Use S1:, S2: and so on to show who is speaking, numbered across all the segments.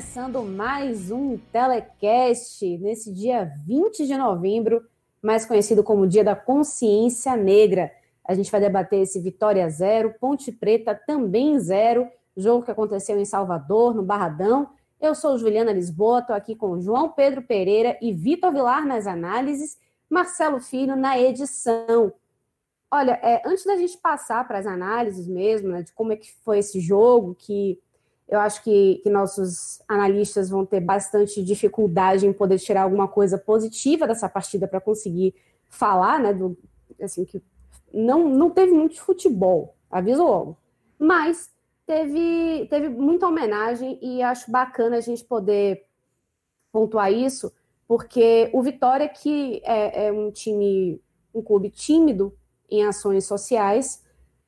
S1: Começando mais um telecast nesse dia 20 de novembro, mais conhecido como Dia da Consciência Negra. A gente vai debater esse Vitória zero, Ponte Preta também zero, jogo que aconteceu em Salvador, no Barradão. Eu sou Juliana Lisboa, estou aqui com João Pedro Pereira e Vitor Vilar nas análises, Marcelo Filho na edição. Olha, é, antes da gente passar para as análises mesmo, né, de como é que foi esse jogo, que eu acho que, que, nossos analistas vão ter bastante dificuldade em poder tirar alguma coisa positiva dessa partida para conseguir falar, né? Do, assim, que não, não teve muito futebol, aviso logo. Mas teve, teve muita homenagem e acho bacana a gente poder pontuar isso, porque o Vitória, que é, é um time, um clube tímido em ações sociais,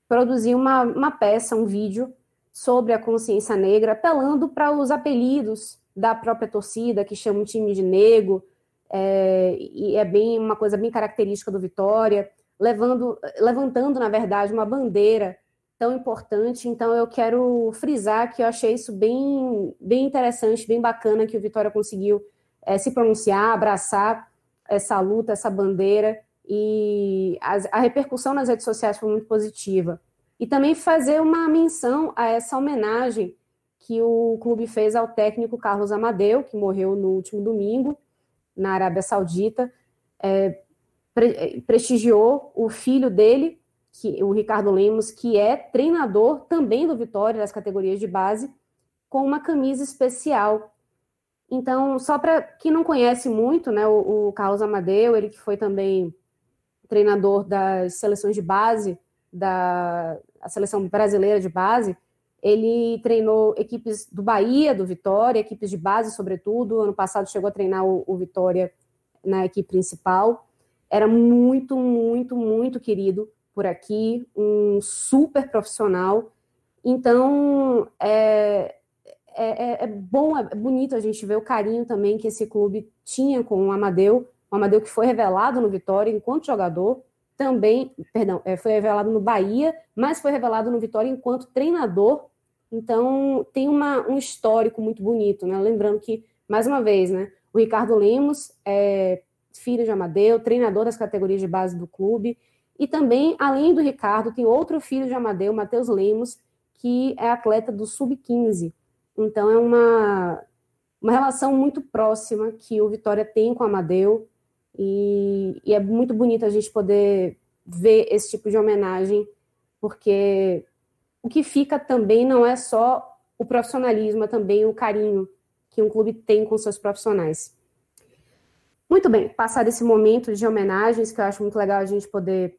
S1: produziu uma, uma peça, um vídeo sobre a consciência negra, apelando para os apelidos da própria torcida, que chama o time de negro, é, e é bem uma coisa bem característica do Vitória, levando, levantando, na verdade, uma bandeira tão importante. Então, eu quero frisar que eu achei isso bem, bem interessante, bem bacana que o Vitória conseguiu é, se pronunciar, abraçar essa luta, essa bandeira, e a, a repercussão nas redes sociais foi muito positiva. E também fazer uma menção a essa homenagem que o clube fez ao técnico Carlos Amadeu, que morreu no último domingo, na Arábia Saudita. É, pre prestigiou o filho dele, que, o Ricardo Lemos, que é treinador também do Vitória, das categorias de base, com uma camisa especial. Então, só para quem não conhece muito, né, o, o Carlos Amadeu, ele que foi também treinador das seleções de base da, a seleção brasileira de base, ele treinou equipes do Bahia, do Vitória, equipes de base, sobretudo. Ano passado chegou a treinar o, o Vitória na equipe principal. Era muito, muito, muito querido por aqui, um super profissional. Então, é, é, é, é bom, é bonito a gente ver o carinho também que esse clube tinha com o Amadeu, o Amadeu que foi revelado no Vitória enquanto jogador, também, perdão, é, foi revelado no Bahia, mas foi revelado no Vitória enquanto treinador. Então, tem uma, um histórico muito bonito, né? Lembrando que, mais uma vez, né, o Ricardo Lemos é filho de Amadeu, treinador das categorias de base do clube, e também, além do Ricardo, tem outro filho de Amadeu, Matheus Lemos, que é atleta do Sub-15. Então, é uma, uma relação muito próxima que o Vitória tem com o Amadeu, e, e, é muito bonito a gente poder ver esse tipo de homenagem, porque o que fica também não é só o profissionalismo, é também o carinho que um clube tem com seus profissionais. Muito bem, passado esse momento de homenagens, que eu acho muito legal a gente poder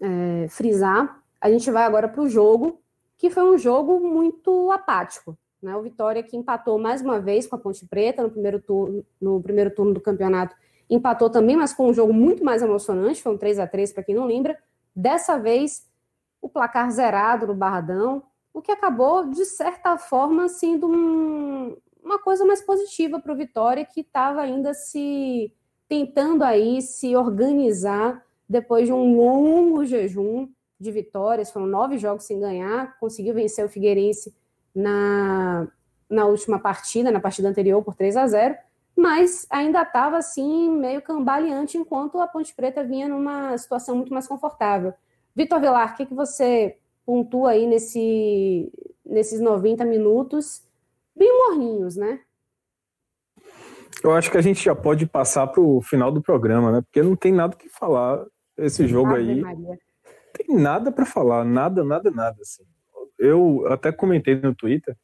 S1: é, frisar, a gente vai agora para o jogo, que foi um jogo muito apático. Né? O Vitória que empatou mais uma vez com a Ponte Preta no primeiro turno, no primeiro turno do campeonato empatou também, mas com um jogo muito mais emocionante, foi um 3 a 3 para quem não lembra. Dessa vez, o placar zerado no Barradão, o que acabou, de certa forma, sendo um, uma coisa mais positiva para o Vitória, que estava ainda se tentando aí se organizar depois de um longo jejum de vitórias, foram nove jogos sem ganhar, conseguiu vencer o Figueirense na, na última partida, na partida anterior, por 3 a 0 mas ainda estava assim, meio cambaleante, enquanto a Ponte Preta vinha numa situação muito mais confortável. Vitor Velar, o que, que você pontua aí nesse, nesses 90 minutos, bem morninhos, né?
S2: Eu acho que a gente já pode passar para o final do programa, né? Porque não tem nada que falar esse jogo Ave aí. Maria. tem nada para falar, nada, nada, nada. Assim. Eu até comentei no Twitter,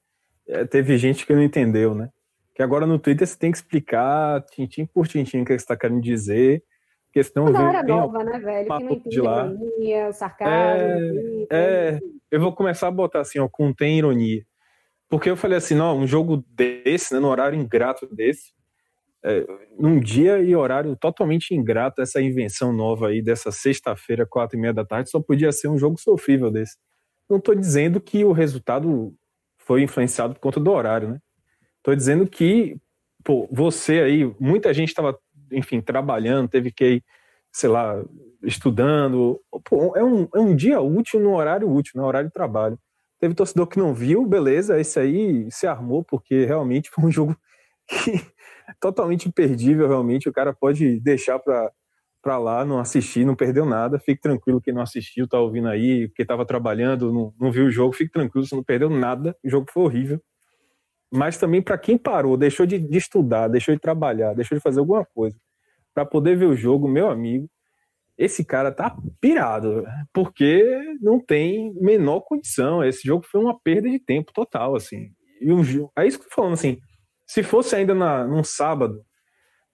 S2: é, teve gente que não entendeu, né? Que agora no Twitter você tem que explicar tintim por tintim o que você está querendo dizer, porque senão
S1: vem, galera nova, né, velho? Que não entende ironia, sarcasmo.
S2: É, é, eu vou começar a botar assim, ó, contém ironia. Porque eu falei assim, não, um jogo desse, né, no horário ingrato desse, é, num dia e horário totalmente ingrato, essa invenção nova aí dessa sexta-feira, quatro e meia da tarde, só podia ser um jogo sofrível desse. Não estou dizendo que o resultado foi influenciado por conta do horário, né? Estou dizendo que, pô, você aí, muita gente estava, enfim, trabalhando, teve que ir, sei lá, estudando. Pô, é, um, é um dia útil no horário útil, no horário de trabalho. Teve torcedor que não viu, beleza, esse aí se armou, porque realmente foi um jogo que totalmente imperdível, realmente. O cara pode deixar para para lá, não assistir, não perdeu nada. Fique tranquilo quem não assistiu, tá ouvindo aí, porque estava trabalhando, não, não viu o jogo, fique tranquilo, você não perdeu nada. O jogo foi horrível. Mas também para quem parou, deixou de, de, estudar, deixou de trabalhar, deixou de fazer alguma coisa para poder ver o jogo, meu amigo, esse cara tá pirado, porque não tem menor condição. Esse jogo foi uma perda de tempo total, assim. E um, é isso que eu tô falando, assim. Se fosse ainda na, num sábado,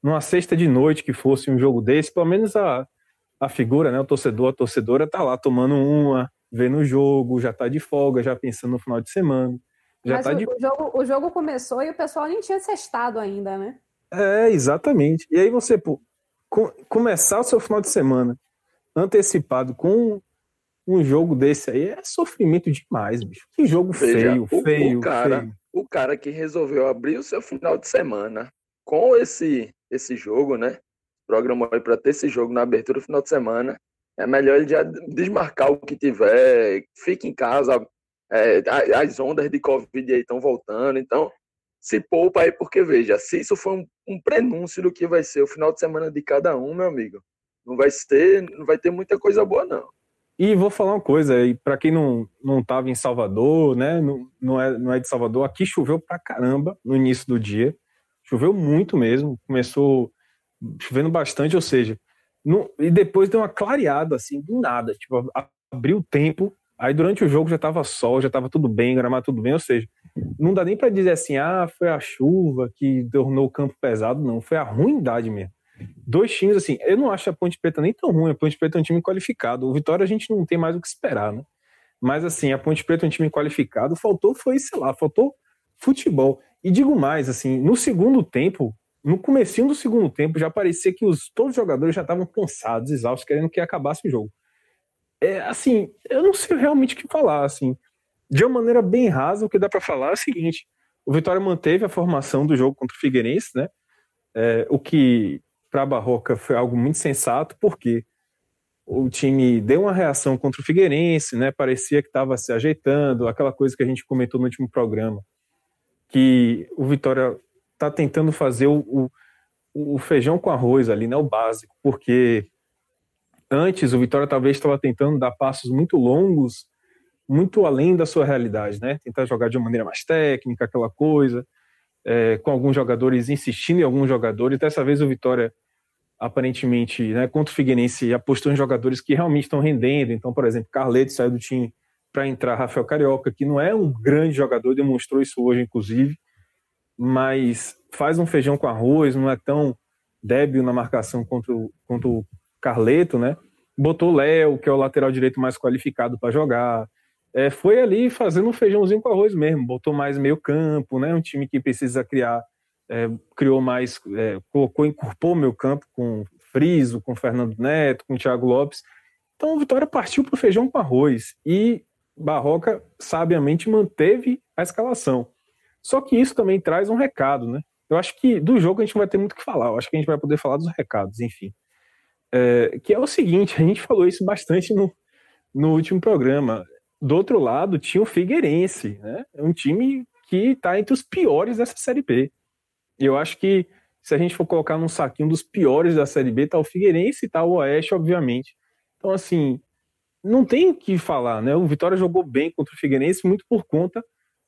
S2: numa sexta de noite que fosse um jogo desse, pelo menos a, a figura, né, o torcedor, a torcedora tá lá tomando uma, vendo o jogo, já tá de folga, já pensando no final de semana. Já
S1: Mas
S2: tá
S1: o,
S2: de...
S1: o, jogo, o jogo começou e o pessoal nem tinha sextado ainda, né?
S2: É, exatamente. E aí você, pô, com, começar o seu final de semana antecipado com um jogo desse aí é sofrimento demais, bicho. Que jogo Veja, feio, o, feio,
S3: o cara,
S2: feio.
S3: O cara que resolveu abrir o seu final de semana com esse esse jogo, né? Programou aí para ter esse jogo na abertura do final de semana. É melhor ele já desmarcar o que tiver, fique em casa. É, as ondas de Covid aí estão voltando, então se poupa aí, porque veja, se isso for um, um, prenúncio do que vai ser o final de semana de cada um, meu amigo, não vai ter, não vai ter muita coisa boa, não.
S2: E vou falar uma coisa, para quem não, não tava em Salvador, né, não, não, é, não é de Salvador, aqui choveu pra caramba no início do dia. Choveu muito mesmo, começou chovendo bastante, ou seja, e depois deu uma clareada, assim, do nada. Tipo, abriu o tempo, aí durante o jogo já tava sol, já tava tudo bem, gramado tudo bem, ou seja, não dá nem para dizer assim, ah, foi a chuva que tornou o campo pesado, não, foi a ruindade mesmo. Dois times, assim, eu não acho a Ponte Preta nem tão ruim, a Ponte Preta é um time qualificado. O Vitória a gente não tem mais o que esperar, né? Mas, assim, a Ponte Preta é um time qualificado, faltou, foi, sei lá, faltou futebol. E digo mais, assim, no segundo tempo, no comecinho do segundo tempo, já parecia que os, todos os jogadores já estavam cansados, exaustos, querendo que acabasse o jogo. É, assim, eu não sei realmente o que falar, assim. De uma maneira bem rasa, o que dá para falar é o seguinte, o Vitória manteve a formação do jogo contra o Figueirense, né? É, o que para a Barroca foi algo muito sensato, porque o time deu uma reação contra o Figueirense, né? Parecia que estava se ajeitando, aquela coisa que a gente comentou no último programa que o Vitória está tentando fazer o, o, o, feijão com arroz ali, né, o básico, porque antes o Vitória talvez estava tentando dar passos muito longos, muito além da sua realidade, né, tentar jogar de uma maneira mais técnica, aquela coisa, é, com alguns jogadores insistindo em alguns jogadores. Dessa vez o Vitória aparentemente, né, contra o Figueirense, apostou em jogadores que realmente estão rendendo. Então, por exemplo, Carleto saiu do time para entrar Rafael Carioca, que não é um grande jogador, demonstrou isso hoje, inclusive, mas faz um feijão com arroz, não é tão débil na marcação contra o, contra o Carleto, né? Botou Léo, que é o lateral direito mais qualificado para jogar. É, foi ali fazendo um feijãozinho com arroz mesmo, botou mais meio campo, né? Um time que precisa criar, é, criou mais, é, colocou, incorporou meio campo com Friso, com Fernando Neto, com Thiago Lopes. Então o Vitória partiu para o feijão com arroz. E Barroca sabiamente manteve a escalação. Só que isso também traz um recado, né? Eu acho que do jogo a gente vai ter muito que falar. Eu acho que a gente vai poder falar dos recados, enfim. É, que é o seguinte, a gente falou isso bastante no, no último programa. Do outro lado, tinha o Figueirense, né? É um time que está entre os piores dessa Série B. Eu acho que se a gente for colocar num saquinho dos piores da Série B, tá o Figueirense e tá o Oeste, obviamente. Então, assim, não tem o que falar, né? O Vitória jogou bem contra o Figueirense muito por conta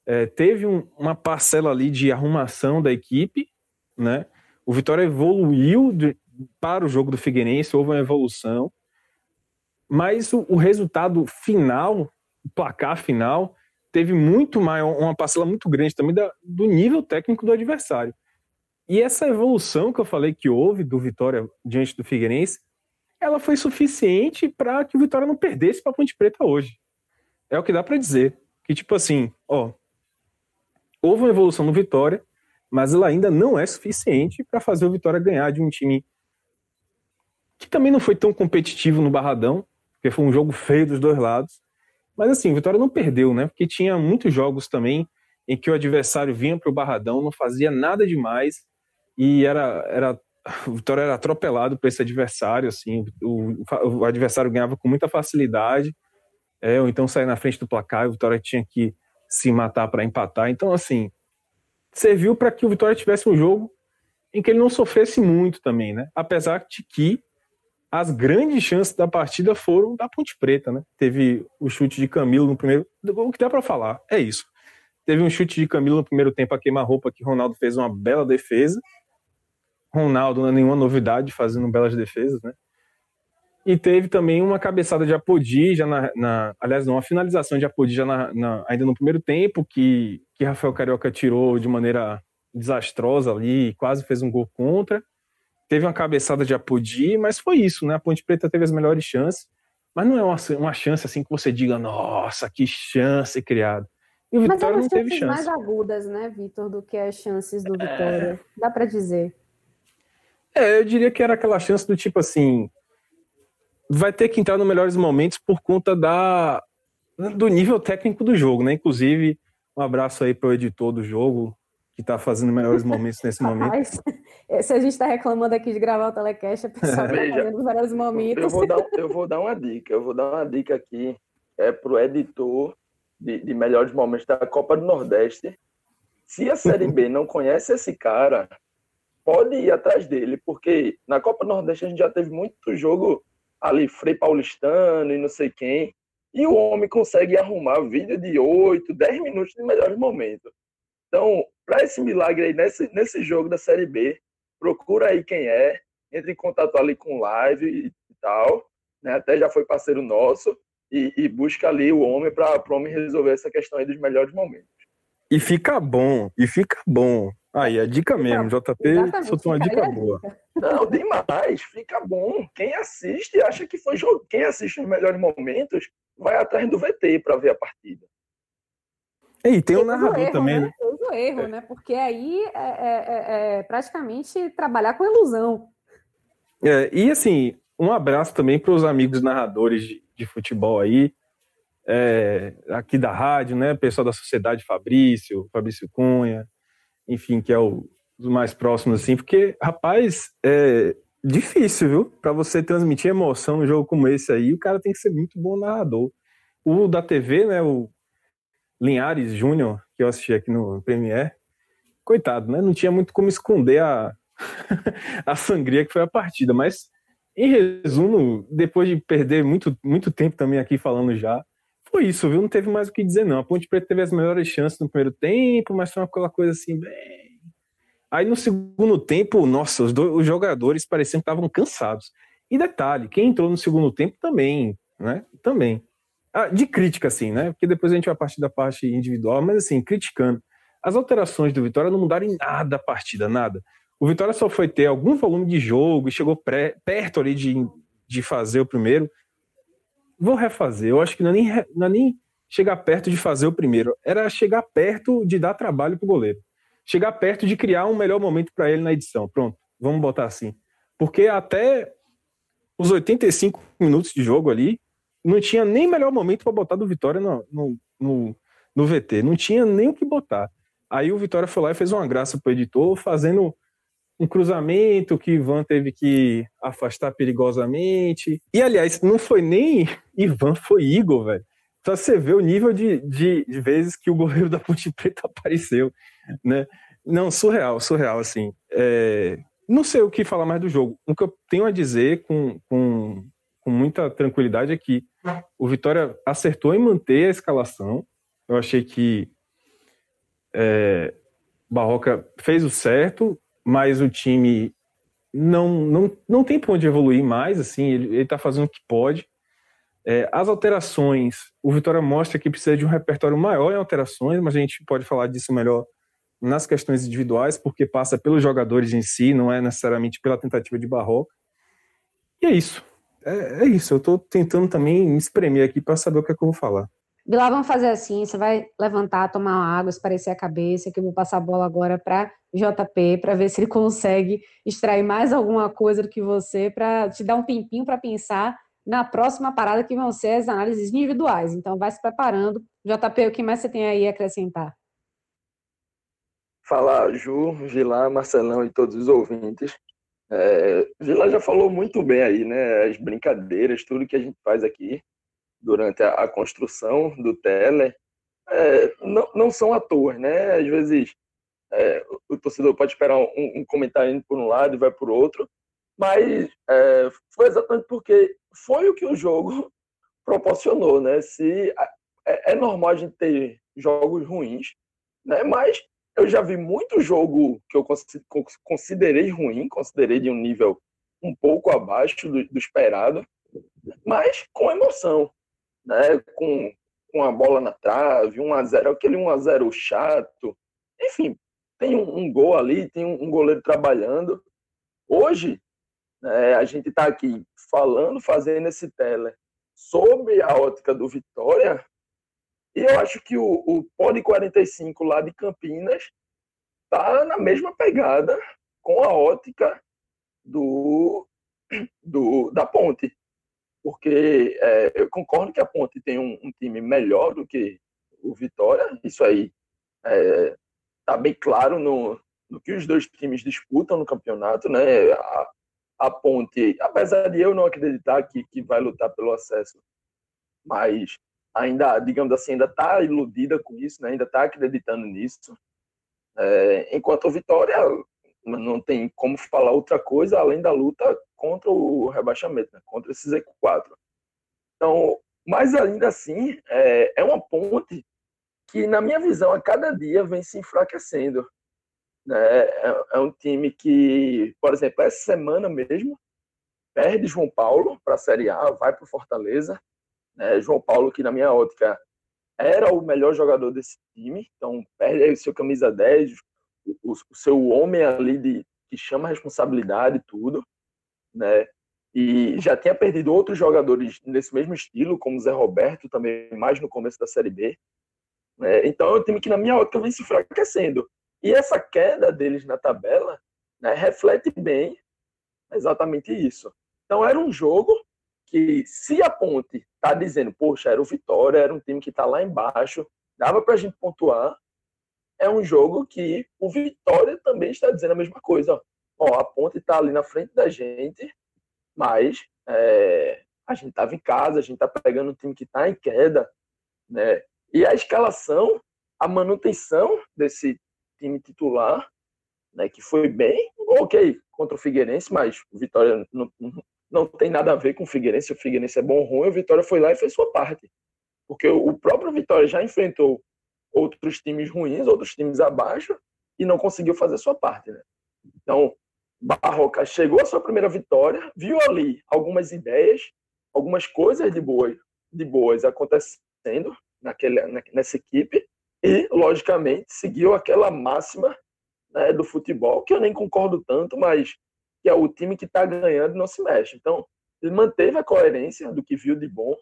S2: é, teve um, uma parcela ali de arrumação da equipe, né? O Vitória evoluiu de, para o jogo do Figueirense, houve uma evolução, mas o, o resultado final, o placar final, teve muito mais, uma parcela muito grande também da, do nível técnico do adversário. E essa evolução que eu falei que houve do Vitória diante do Figueirense, ela foi suficiente para que o Vitória não perdesse para a Ponte Preta hoje. É o que dá para dizer. Que tipo assim, ó, houve uma evolução no Vitória, mas ela ainda não é suficiente para fazer o Vitória ganhar de um time que também não foi tão competitivo no Barradão, porque foi um jogo feio dos dois lados. Mas assim, o Vitória não perdeu, né? Porque tinha muitos jogos também em que o adversário vinha para o Barradão, não fazia nada demais e era, era o Vitória era atropelado por esse adversário, assim, o, o adversário ganhava com muita facilidade, é, ou então sair na frente do placar, o Vitória tinha que se matar para empatar. Então, assim, serviu para que o Vitória tivesse um jogo em que ele não sofresse muito também, né? Apesar de que as grandes chances da partida foram da Ponte Preta, né? Teve o chute de Camilo no primeiro. O que dá para falar é isso. Teve um chute de Camilo no primeiro tempo a queima-roupa que Ronaldo fez uma bela defesa. Ronaldo não é nenhuma novidade fazendo belas defesas, né? E teve também uma cabeçada de Apodi, já na, na, aliás, não, uma finalização de Apodi já na, na, ainda no primeiro tempo, que, que Rafael Carioca tirou de maneira desastrosa ali, quase fez um gol contra. Teve uma cabeçada de Apodi, mas foi isso, né? A Ponte Preta teve as melhores chances, mas não é uma, uma chance assim que você diga, nossa, que chance criada.
S1: E o Vitória não teve chance. mais agudas, né, Vitor, do que as chances do Vitória. É... Dá para dizer.
S2: É, eu diria que era aquela chance do tipo assim, vai ter que entrar nos melhores momentos por conta da, do nível técnico do jogo, né? Inclusive, um abraço aí para o editor do jogo, que está fazendo melhores momentos nesse momento.
S1: Se a gente está reclamando aqui de gravar o telecast, a pessoa está fazendo os melhores momentos.
S3: Eu vou, dar, eu vou dar uma dica, eu vou dar uma dica aqui, é para o editor de, de melhores momentos da Copa do Nordeste. Se a Série B não conhece esse cara, pode ir atrás dele, porque na Copa do Nordeste a gente já teve muito jogo ali Frei Paulistano e não sei quem, e o homem consegue arrumar vídeo de 8, 10 minutos de melhores momentos. Então, para esse milagre aí, nesse, nesse jogo da Série B, procura aí quem é, entre em contato ali com live e tal, né? até já foi parceiro nosso, e, e busca ali o homem para o homem resolver essa questão aí dos melhores momentos.
S2: E fica bom, e fica bom. Aí, a dica mesmo, JP soltou uma dica boa.
S3: Não, demais, fica bom. Quem assiste acha que foi jogo. Quem assiste nos melhores momentos vai atrás do VT para ver a partida.
S2: E tem o um narrador
S1: erro,
S2: também,
S1: né? O erro, é. né? Porque aí é, é, é, é, praticamente trabalhar com ilusão.
S2: É, e assim, um abraço também para os amigos narradores de, de futebol aí, é, aqui da rádio, né? Pessoal da Sociedade Fabrício, Fabrício Cunha, enfim, que é o dos mais próximos, assim, porque, rapaz, é difícil, viu? Para você transmitir emoção num jogo como esse aí, o cara tem que ser muito bom narrador. O da TV, né, o Linhares Júnior, que eu assisti aqui no Premiere, coitado, né? Não tinha muito como esconder a, a sangria que foi a partida, mas em resumo, depois de perder muito, muito tempo também aqui falando já, foi isso, viu? Não teve mais o que dizer, não. A Ponte Preta teve as melhores chances no primeiro tempo, mas foi aquela coisa assim, bem. Aí no segundo tempo, nossa, os, dois, os jogadores pareciam que estavam cansados. E detalhe, quem entrou no segundo tempo também, né? Também. Ah, de crítica, assim, né? Porque depois a gente vai partir da parte individual, mas assim, criticando. As alterações do Vitória não mudaram em nada a partida, nada. O Vitória só foi ter algum volume de jogo e chegou pré, perto ali de, de fazer o primeiro, vou refazer. Eu acho que não é, nem, não é nem chegar perto de fazer o primeiro, era chegar perto de dar trabalho pro goleiro. Chegar perto de criar um melhor momento para ele na edição. Pronto, vamos botar assim. Porque até os 85 minutos de jogo ali, não tinha nem melhor momento para botar do Vitória no, no, no, no, VT. Não tinha nem o que botar. Aí o Vitória foi lá e fez uma graça pro editor, fazendo um cruzamento que Ivan teve que afastar perigosamente. E, aliás, não foi nem Ivan, foi Igor, velho. Pra você ver o nível de, de, de, vezes que o goleiro da Ponte Preta apareceu, né? Não, surreal, surreal, assim. É... Não sei o que falar mais do jogo. O que eu tenho a dizer com, com, com muita tranquilidade é que o Vitória acertou em manter a escalação. Eu achei que é, Barroca fez o certo, mas o time não, não, não tem ponto de evoluir mais, assim, ele, ele tá fazendo o que pode. É, as alterações, o Vitória mostra que precisa de um repertório maior em alterações, mas a gente pode falar disso melhor nas questões individuais, porque passa pelos jogadores em si, não é necessariamente pela tentativa de Barroca. E é isso. É, é isso. Eu estou tentando também me espremer aqui para saber o que é que eu vou falar.
S1: Bilal, vamos fazer assim: você vai levantar, tomar uma água, esparecer a cabeça, que eu vou passar a bola agora para JP, para ver se ele consegue extrair mais alguma coisa do que você, para te dar um tempinho para pensar na próxima parada, que vão ser as análises individuais. Então, vai se preparando. JP, o que mais você tem aí a acrescentar?
S3: Fala, Ju, Gilá, Marcelão e todos os ouvintes. É, Gilá já falou muito bem aí, né? As brincadeiras, tudo que a gente faz aqui durante a, a construção do Tele, é, não, não são à toa, né? Às vezes é, o torcedor pode esperar um, um, comentário indo por um lado e vai por outro, mas é, foi exatamente porque foi o que o jogo proporcionou, né? Se é, é normal a gente ter jogos ruins, né? Mas eu já vi muito jogo que eu considerei ruim, considerei de um nível um pouco abaixo do, do esperado, mas com emoção né? Com, com a bola na trave, 1 a 0 aquele 1 a 0 chato. Enfim, tem um, um gol ali, tem um, um goleiro trabalhando. Hoje, né, a gente está aqui falando, fazendo esse tele sobre a ótica do Vitória, e eu acho que o, o Pod 45 lá de Campinas tá na mesma pegada com a ótica do, do da Ponte porque é, eu concordo que a Ponte tem um, um, time melhor do que o Vitória, isso aí é, tá bem claro no, no que os dois times disputam no campeonato, né? A, a Ponte, apesar de eu não acreditar que, que vai lutar pelo acesso, mas ainda, digamos assim, ainda está iludida com isso, né? ainda está acreditando nisso. É, enquanto o Vitória não tem como falar outra coisa além da luta contra o rebaixamento, né? contra esse Z4. Então, mas ainda assim, é, é uma ponte que, na minha visão, a cada dia vem se enfraquecendo. Né? É, é um time que, por exemplo, essa semana mesmo, perde João Paulo para a Série A, vai para o Fortaleza. Né? João Paulo, que na minha ótica era o melhor jogador desse time, então perde aí o seu camisa 10, o, o seu homem ali de, que chama a responsabilidade e tudo, né? E já tinha perdido outros jogadores nesse mesmo estilo, como Zé Roberto, também mais no começo da Série B. Né? Então é um time que, na minha ótica, vem se enfraquecendo. E essa queda deles na tabela né, reflete bem exatamente isso. Então era um jogo que, se a Ponte está dizendo, poxa, era o Vitória, era um time que está lá embaixo, dava para a gente pontuar, é um jogo que o Vitória também está dizendo a mesma coisa. Ó, a ponte está ali na frente da gente, mas é, a gente estava em casa, a gente está pegando um time que está em queda, né? E a escalação, a manutenção desse time titular, né, que foi bem, ok, contra o Figueirense, mas o Vitória não tem nada a ver com o Figueirense, o Figueirense é bom ou ruim, o Vitória foi lá e fez sua parte. Porque o próprio Vitória já enfrentou outros times ruins, outros times abaixo, e não conseguiu fazer sua parte. Né? Então, Barroca chegou à sua primeira vitória, viu ali algumas ideias, algumas coisas de boas, de boas acontecendo naquele, nessa equipe, e, logicamente, seguiu aquela máxima né, do futebol, que eu nem concordo tanto, mas que é o time que está ganhando não se mexe. Então, ele manteve a coerência do que viu de bom,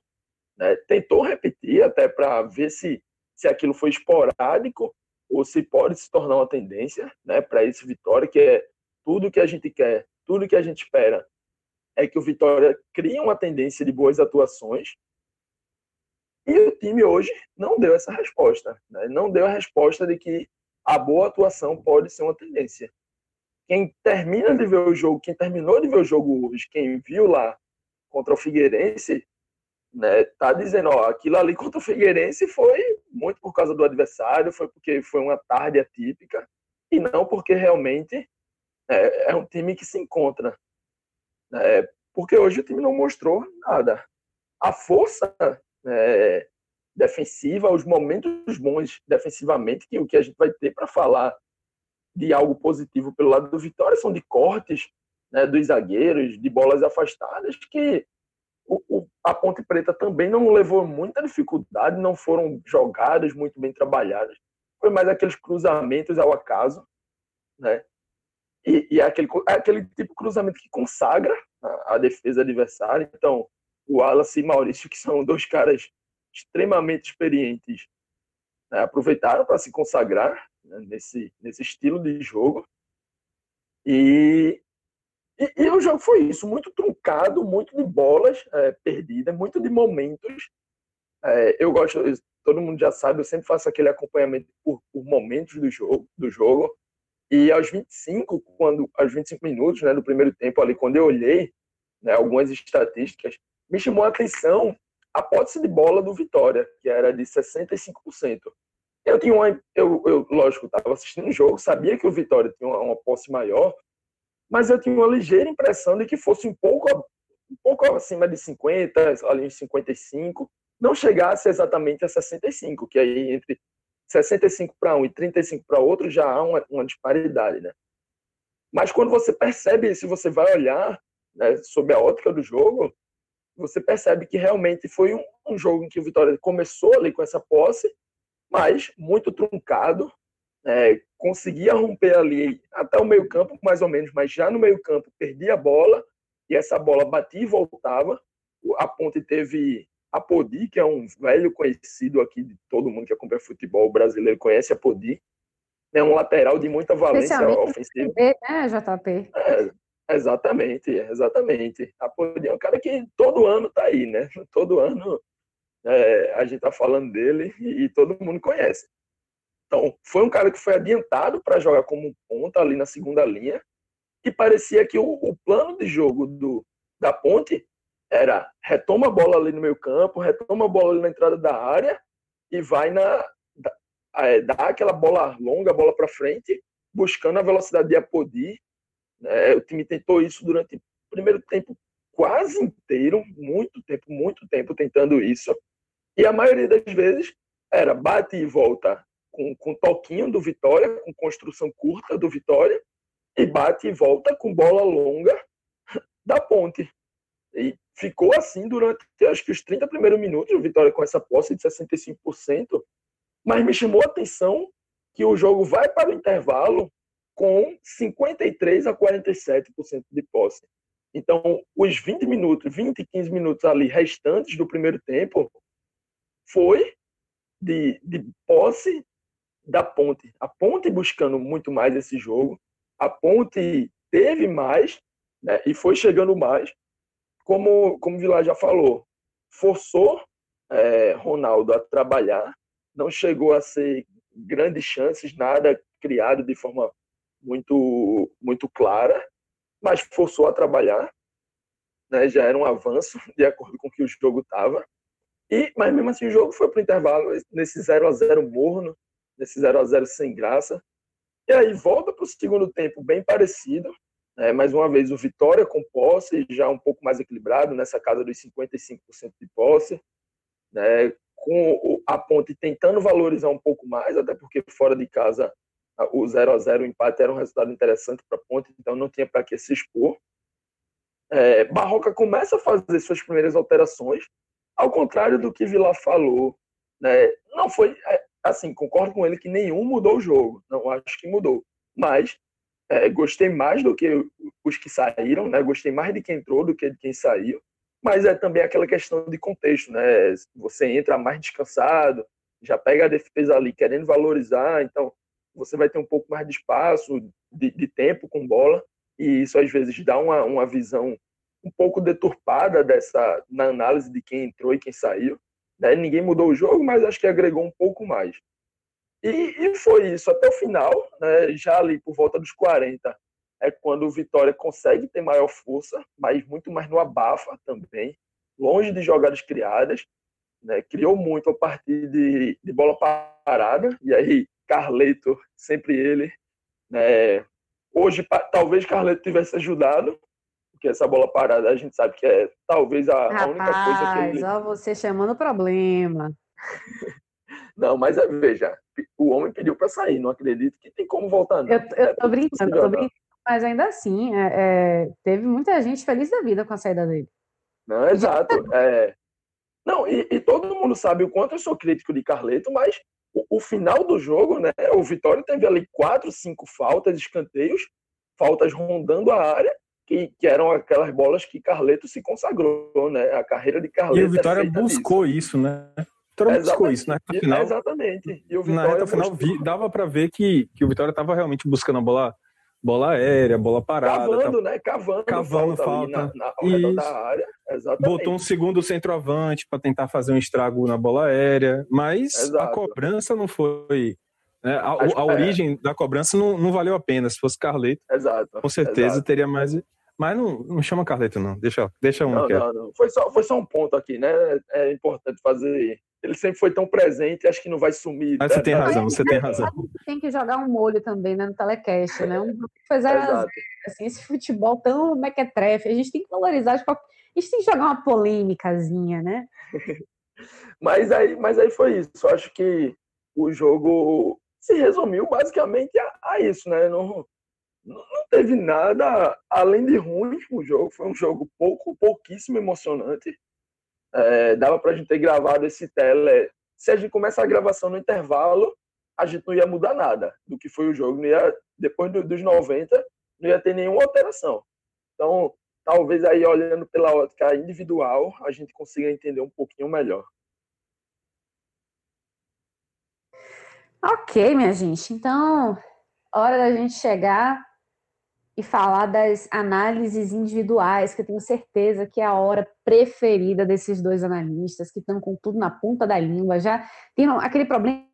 S3: né, tentou repetir até para ver se se aquilo foi esporádico ou se pode se tornar uma tendência né, para esse Vitória, que é tudo que a gente quer, tudo que a gente espera é que o Vitória crie uma tendência de boas atuações. E o time hoje não deu essa resposta. Né? Não deu a resposta de que a boa atuação pode ser uma tendência. Quem termina de ver o jogo, quem terminou de ver o jogo hoje, quem viu lá contra o Figueirense, né, tá dizendo, ó, aquilo ali contra o Figueirense foi muito por causa do adversário, foi porque foi uma tarde atípica e não porque realmente é, é um time que se encontra. É, porque hoje o time não mostrou nada. A força é, defensiva, os momentos bons defensivamente, que o que a gente vai ter para falar de algo positivo pelo lado do Vitória são de cortes né, dos zagueiros, de bolas afastadas, que o, o, a Ponte Preta também não levou muita dificuldade, não foram jogadas muito bem trabalhadas. Foi mais aqueles cruzamentos ao acaso, né? E, e é aquele, é aquele tipo de cruzamento que consagra a, a defesa adversária. Então, o Wallace e Maurício, que são dois caras extremamente experientes, né, aproveitaram para se consagrar né, nesse, nesse estilo de jogo. E, e, e, o jogo foi isso, muito truncado, muito de bolas é, perdidas, muito de momentos. É, eu gosto, todo mundo já sabe, eu sempre faço aquele acompanhamento por, por, momentos do jogo, do jogo. E aos 25, quando aos 25 minutos, né, do primeiro tempo ali, quando eu olhei né, algumas estatísticas, me chamou a atenção a posse de bola do Vitória, que era de 65%. Eu tinha uma, eu, eu lógico, estava assistindo o jogo, sabia que o Vitória tinha uma, uma, posse maior, mas eu tinha uma ligeira impressão de que fosse um pouco, um pouco acima de 50, ali em 55, não chegasse exatamente a 65, que aí entre 65 para um e 35 para outro já há uma, uma disparidade, né? Mas quando você percebe, se você vai olhar né, sob a ótica do jogo, você percebe que realmente foi um, um jogo em que o Vitória começou ali com essa posse, mas muito truncado, é, conseguia romper ali até o meio campo, mais ou menos, mas já no meio campo perdia a bola, e essa bola batia e voltava. A Ponte teve a Podi, que é um velho conhecido aqui de todo mundo que acompanha futebol brasileiro, conhece a Podi. É um lateral de muita valência ofensiva.
S1: né, JP?
S3: É, Exatamente, exatamente. A Podi é um cara que todo ano tá aí, né? Todo ano é, a gente tá falando dele e, e, todo mundo conhece. Então, foi um cara que foi adiantado para jogar como ponta ali na segunda linha e parecia que o, o plano de jogo do, da Ponte era retoma a bola ali no meio campo, retoma a bola ali na entrada da área e vai na é, dá aquela bola longa, bola para frente, buscando a velocidade de Apodi é, o time tentou isso durante o primeiro tempo quase inteiro, muito tempo, muito tempo tentando isso. E a maioria das vezes era bate e volta com, com toquinho do Vitória, com construção curta do Vitória, e bate e volta com bola longa da ponte. E ficou assim durante, acho que os 30 primeiros minutos, o Vitória com essa posse de 65%, mas me chamou a atenção que o jogo vai para o intervalo com 53 a 47% de posse. Então, os 20 minutos, 20 e 15 minutos ali restantes do primeiro tempo foi de, de posse da Ponte. A Ponte buscando muito mais esse jogo. A Ponte teve mais né, e foi chegando mais. Como, como o Vilar já falou, forçou é, Ronaldo a trabalhar. Não chegou a ser grandes chances, nada criado de forma muito, muito clara, mas forçou a trabalhar. Né? Já era um avanço de acordo com o que o jogo estava. E, mas mesmo assim o jogo foi para o intervalo nesse 0 a 0 morno, nesse 0 a 0 sem graça. E aí volta para o segundo tempo bem parecido. Né? Mais uma vez o Vitória com posse, já um pouco mais equilibrado, nessa casa dos 55% de posse. Né? Com a ponte tentando valorizar um pouco mais, até porque fora de casa o 0 a 0 o empate era um resultado interessante para a Ponte, então não tinha para que se expor. É, Barroca começa a fazer suas primeiras alterações, ao contrário do que Vila falou. Né? Não foi é, assim, concordo com ele que nenhum mudou o jogo, não acho que mudou, mas é, gostei mais do que os que saíram, né? gostei mais de quem entrou do que de quem saiu, mas é também aquela questão de contexto, né? Você entra mais descansado, já pega a defesa ali querendo valorizar, então você vai ter um pouco mais de espaço, de, de tempo com bola, e isso às vezes dá uma, uma visão um pouco deturpada dessa na análise de quem entrou e quem saiu. Né? Ninguém mudou o jogo, mas acho que agregou um pouco mais. E, e foi isso até o final, né? já ali por volta dos 40, é quando o Vitória consegue ter maior força, mas muito mais no abafa também, longe de jogadas criadas. Né? Criou muito a partir de, de bola parada, e aí Carleto, sempre ele. Né? Hoje, talvez Carleto tivesse ajudado, porque essa bola parada a gente sabe que é talvez a, Rapaz, a única coisa que ele.
S1: Ó, você chamando problema.
S3: não, mas é, veja, o homem pediu para sair, não acredito que tem como voltar. Não.
S1: Eu, eu é tô brincando, tô brincando, mas ainda assim, é, é, teve muita gente feliz da vida com a saída dele.
S3: Não, exato. É... Não, e, e, todo mundo sabe o quanto eu sou crítico de Carleto, mas o, o, final do jogo, né? O Vitória teve ali quatro, cinco faltas, escanteios, faltas rondando a área, que, que eram aquelas bolas que Carleto se consagrou, né? A carreira de Carleto.
S2: E o é Vitória buscou isso, né? Vitória buscou isso, né?
S3: Final, exatamente.
S2: E o Vitória na reta final vi, dava para ver que, que o Vitória estava realmente buscando a bola bola aérea, bola parada.
S3: Cavando, tá... né? Cavando,
S2: Cavando falta. falta.
S3: Na, na, da área. Exatamente.
S2: Botou um segundo centroavante para tentar fazer um estrago na bola aérea, mas Exato. a cobrança não foi. Né? A, a, a origem da cobrança não, não valeu a pena. Se fosse Carleto,
S3: Exato.
S2: com certeza
S3: Exato.
S2: teria mais. Mas não, não chama Carleto, não. Deixa, deixa um.
S3: Não, não, não. Foi, só, foi só um ponto aqui, né? É importante fazer ele sempre foi tão presente, acho que não vai sumir.
S2: Mas você tem razão, você tem razão.
S1: Tem que jogar um molho também né, no telecast, né? Um grupo que foi zero assim, esse futebol tão mequetrefe, a gente tem que valorizar, a gente tem que jogar uma polêmicazinha, né?
S3: mas, aí, mas aí foi isso, eu acho que o jogo se resumiu basicamente a, a isso, né? Não, não teve nada além de ruim o jogo, foi um jogo pouco, pouquíssimo emocionante, é, dava para a gente ter gravado esse tele. Se a gente começar a gravação no intervalo, a gente não ia mudar nada do que foi o jogo. Não ia, depois do, dos 90, não ia ter nenhuma alteração. Então, talvez aí olhando pela ótica individual, a gente consiga entender um pouquinho melhor.
S1: Ok, minha gente. Então, hora da gente chegar e falar das análises individuais, que eu tenho certeza que é a hora preferida desses dois analistas, que estão com tudo na ponta da língua, já tem aquele problema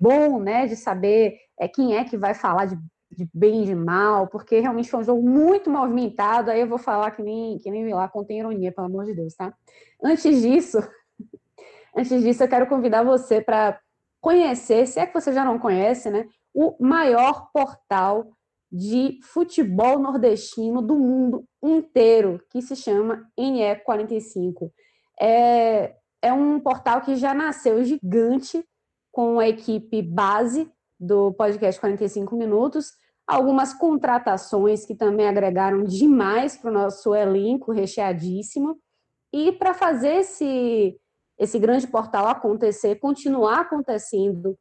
S1: bom, né, de saber é, quem é que vai falar de, de bem e de mal, porque realmente foi um jogo muito movimentado, aí eu vou falar que nem, que nem lá contém ironia, pelo amor de Deus, tá? Antes disso, antes disso, eu quero convidar você para conhecer, se é que você já não conhece, né, o maior portal de futebol nordestino do mundo inteiro, que se chama NE45. É, é um portal que já nasceu gigante com a equipe base do podcast 45 Minutos, algumas contratações que também agregaram demais para o nosso elenco recheadíssimo. E para fazer esse, esse grande portal acontecer, continuar acontecendo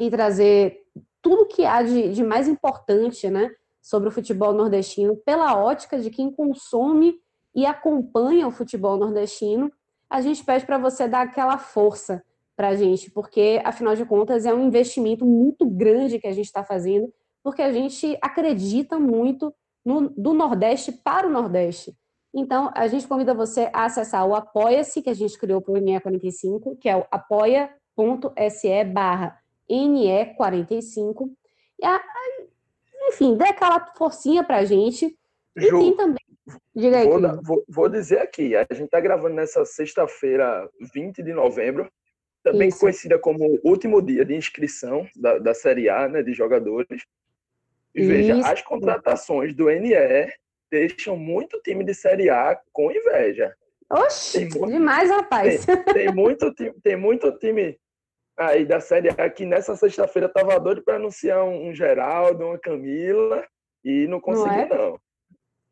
S1: e trazer tudo que há de, de mais importante né, sobre o futebol nordestino pela ótica de quem consome e acompanha o futebol nordestino, a gente pede para você dar aquela força para a gente, porque, afinal de contas, é um investimento muito grande que a gente está fazendo, porque a gente acredita muito no, do Nordeste para o Nordeste. Então, a gente convida você a acessar o Apoia-se, que a gente criou para o NE45, que é o apoia.se barra NE45. E a, enfim, dê aquela forcinha pra gente.
S3: Ju, e tem também. Diga aí, vou, vou, vou, dizer aqui, a gente tá gravando nessa sexta-feira, 20 de novembro, também Isso. conhecida como último dia de inscrição da, da Série A, né, de jogadores. E veja, Isso. as contratações do NE deixam muito time de Série A com inveja.
S1: Oxi, muito, demais, rapaz.
S3: Tem, tem, muito, tem muito time aí da Série A que nessa sexta-feira estava doido para anunciar um, um, Geraldo, uma Camila e não conseguiu, não, é? não.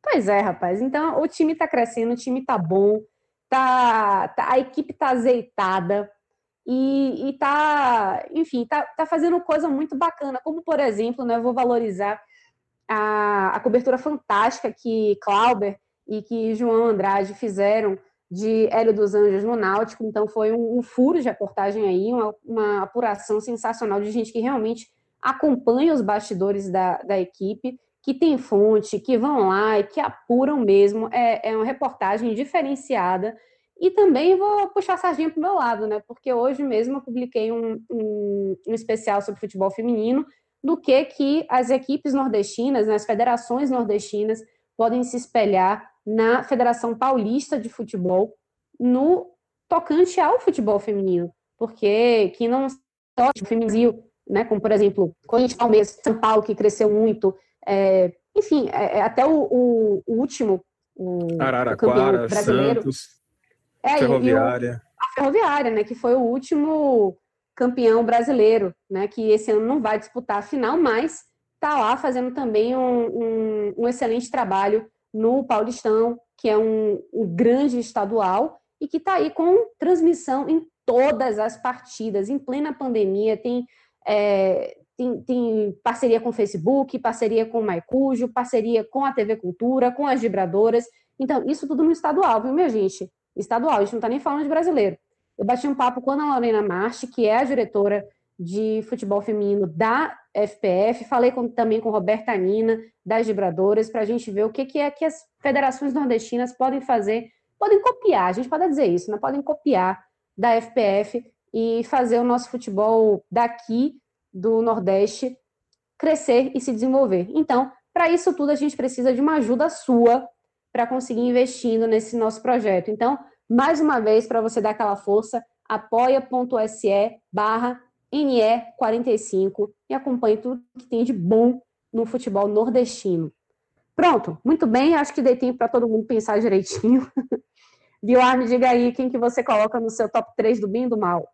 S1: Pois é, rapaz. Então, o time está crescendo, o time está bom, tá, tá, a equipe está azeitada e, e tá, enfim, tá, tá fazendo coisa muito bacana, como, por exemplo, né, eu vou valorizar a, a cobertura fantástica que Clauber e que João Andrade fizeram de Hélio dos Anjos no Náutico, então foi um, um furo de reportagem aí, uma, uma, apuração sensacional de gente que realmente acompanha os bastidores da, da equipe, que tem fonte, que vão lá e que apuram mesmo, é, é uma reportagem diferenciada, e também vou puxar a sardinha para o meu lado, né, porque hoje mesmo eu publiquei um, um, um especial sobre futebol feminino, do que que as equipes nordestinas, né, as federações nordestinas podem se espelhar na Federação Paulista de Futebol no tocante ao futebol feminino, porque que não só o feminino, né, como por exemplo, Corinthians, Palmeiras, São Paulo, que cresceu muito, é, enfim, é, é até o, o, o, último, o,
S2: Araraquara, brasileiro. Santos, é, Ferroviária.
S1: O, a Ferroviária, né, que foi o último campeão brasileiro, né, que esse ano não vai disputar a final, mas está lá fazendo também um, um, um excelente trabalho no Paulistão, que é um, um grande estadual e que está aí com transmissão em todas as partidas, em plena pandemia, tem, é, tem, tem, parceria com o Facebook, parceria com o Maicujo, parceria com a TV Cultura, com as vibradoras. Então, isso tudo no estadual, viu, minha gente? Estadual, a gente não está nem falando de brasileiro. Eu bati um papo com a Ana Lorena Marchi, que é a diretora de futebol feminino da FPF, falei com, também com Roberta Nina, das vibradoras, para a gente ver o que, que é que as federações nordestinas podem fazer, podem copiar, a gente pode dizer isso, né? podem copiar da FPF e fazer o nosso futebol daqui do Nordeste crescer e se desenvolver. Então, para isso tudo, a gente precisa de uma ajuda sua para conseguir investindo nesse nosso projeto. Então, mais uma vez, para você dar aquela força, apoia.se barra NE45 e acompanhe tudo que tem de bom no futebol nordestino. Pronto, muito bem, acho que dei tempo para todo mundo pensar direitinho. Bioar, me diga aí quem que você coloca no seu top 3 do bem e do mal.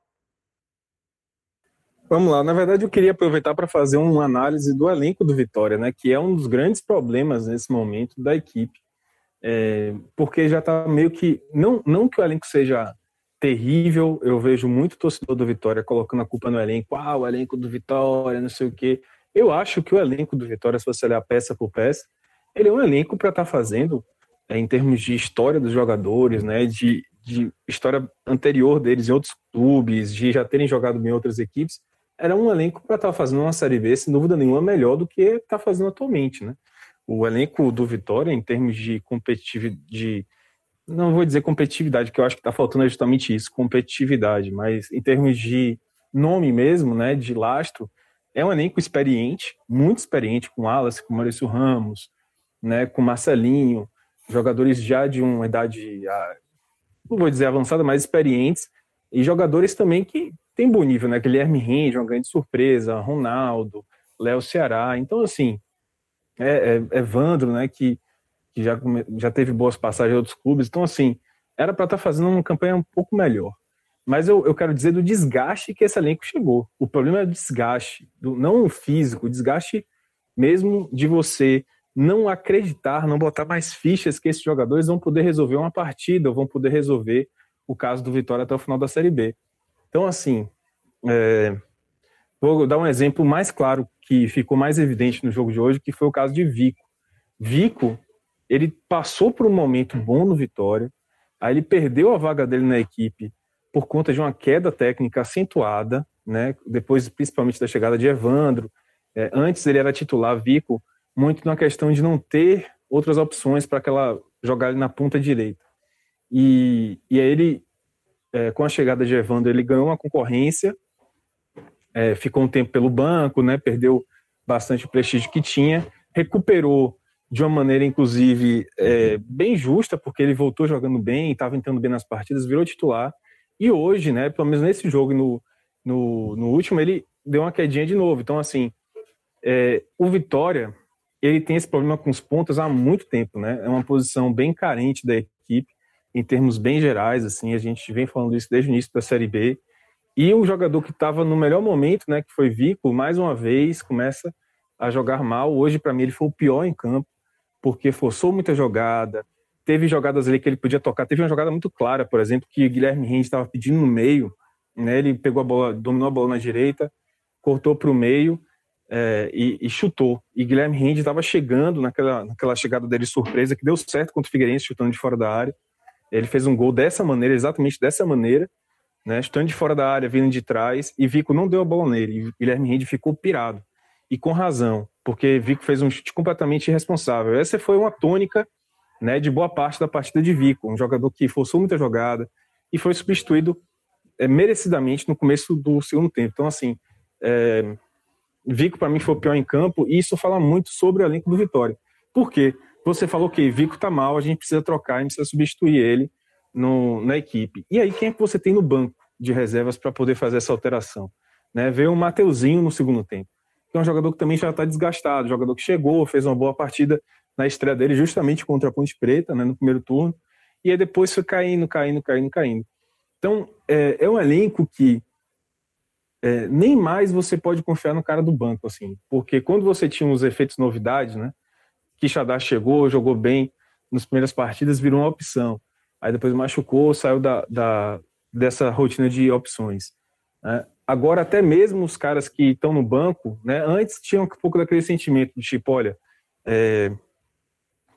S2: Vamos lá, na verdade eu queria aproveitar para fazer uma análise do elenco do Vitória, né, que é um dos grandes problemas nesse momento da equipe, é, porque já está meio que, não, não que o elenco seja terrível. Eu vejo muito torcedor do Vitória colocando a culpa no elenco. Ah, o elenco do Vitória, não sei o quê. Eu acho que o elenco do Vitória, se você olhar peça por peça, ele é um elenco para estar tá fazendo, é, em termos de história dos jogadores, né, de, de história anterior deles em outros clubes, de já terem jogado em outras equipes, era um elenco para estar tá fazendo uma Série B, sem dúvida nenhuma, melhor do que está fazendo atualmente, né? O elenco do Vitória, em termos de competitividade, não vou dizer competitividade, que eu acho que está faltando é justamente isso, competitividade, mas em termos de nome mesmo, né, de lastro, é um elenco experiente, muito experiente, com Alas, com Maurício Ramos, né, com Marcelinho, jogadores já de uma idade, ah, não vou dizer avançada, mas experientes, e jogadores também que têm bom nível, né, Guilherme Rende, uma grande surpresa, Ronaldo, Léo Ceará, então assim, é, é, é Vandro, né, que que já, já teve boas passagens em outros clubes. Então, assim, era para estar tá fazendo uma campanha um pouco melhor. Mas eu, eu quero dizer do desgaste que esse elenco chegou. O problema é o desgaste, do, não o físico, o desgaste mesmo de você não acreditar, não botar mais fichas que esses jogadores vão poder resolver uma partida, ou vão poder resolver o caso do Vitória até o final da Série B. Então, assim, é, vou dar um exemplo mais claro que ficou mais evidente no jogo de hoje, que foi o caso de Vico. Vico ele passou por um momento bom no Vitória, aí ele perdeu a vaga dele na equipe por conta de uma queda técnica acentuada, né? Depois, principalmente da chegada de Evandro. É, antes ele era titular Vico, muito na questão de não ter outras opções para aquela jogar ele na ponta direita. E, e aí ele, é, com a chegada de Evandro, ele ganhou uma concorrência, é, ficou um tempo pelo banco, né? Perdeu bastante o prestígio que tinha, recuperou de uma maneira, inclusive, é, bem justa, porque ele voltou jogando bem, estava entrando bem nas partidas, virou titular. E hoje, né, pelo menos nesse jogo no, no, no último, ele deu uma quedinha de novo. Então, assim, é, o Vitória, ele tem esse problema com os pontos há muito tempo, né? É uma posição bem carente da equipe, em termos bem gerais, assim, a gente vem falando isso desde o início da Série B. E o jogador que estava no melhor momento, né, que foi Vico, mais uma vez começa a jogar mal. Hoje, para mim, ele foi o pior em campo porque forçou muita jogada. Teve jogadas ali que ele podia tocar. Teve uma jogada muito clara, por exemplo, que Guilherme Rende estava pedindo no meio. Né? Ele pegou a bola, dominou a bola na direita, cortou para o meio é, e, e, chutou. E Guilherme Rende estava chegando naquela, naquela chegada dele surpresa, que deu certo contra o Figueirense, chutando de fora da área. Ele fez um gol dessa maneira, exatamente dessa maneira, né? chutando de fora da área, vindo de trás, e Vico não deu a bola nele. E Guilherme Rende ficou pirado. E com razão porque Vico fez um chute completamente irresponsável. Essa foi uma tônica né, de boa parte da partida de Vico, um jogador que forçou muita jogada e foi substituído é, merecidamente no começo do segundo tempo. Então, assim, é, Vico para mim foi o pior em campo e isso fala muito sobre o elenco do Vitória. Por quê? Você falou que Vico tá mal, a gente precisa trocar, a gente precisa substituir ele no, na equipe. E aí, quem é que você tem no banco de reservas para poder fazer essa alteração? Né, veio o Mateuzinho no segundo tempo é um jogador que também já está desgastado, jogador que chegou, fez uma boa partida na estreia dele, justamente contra a Ponte Preta, né, no primeiro turno, e aí depois foi caindo, caindo, caindo, caindo. Então, é, é um elenco que é, nem mais você pode confiar no cara do banco, assim, porque quando você tinha os efeitos novidades, né, Quixadá chegou, jogou bem, nas primeiras partidas virou uma opção. Aí depois machucou, saiu da, da dessa rotina de opções. Né? Agora, até mesmo os caras que estão no banco, né, antes tinham um pouco daquele sentimento de tipo, olha, é,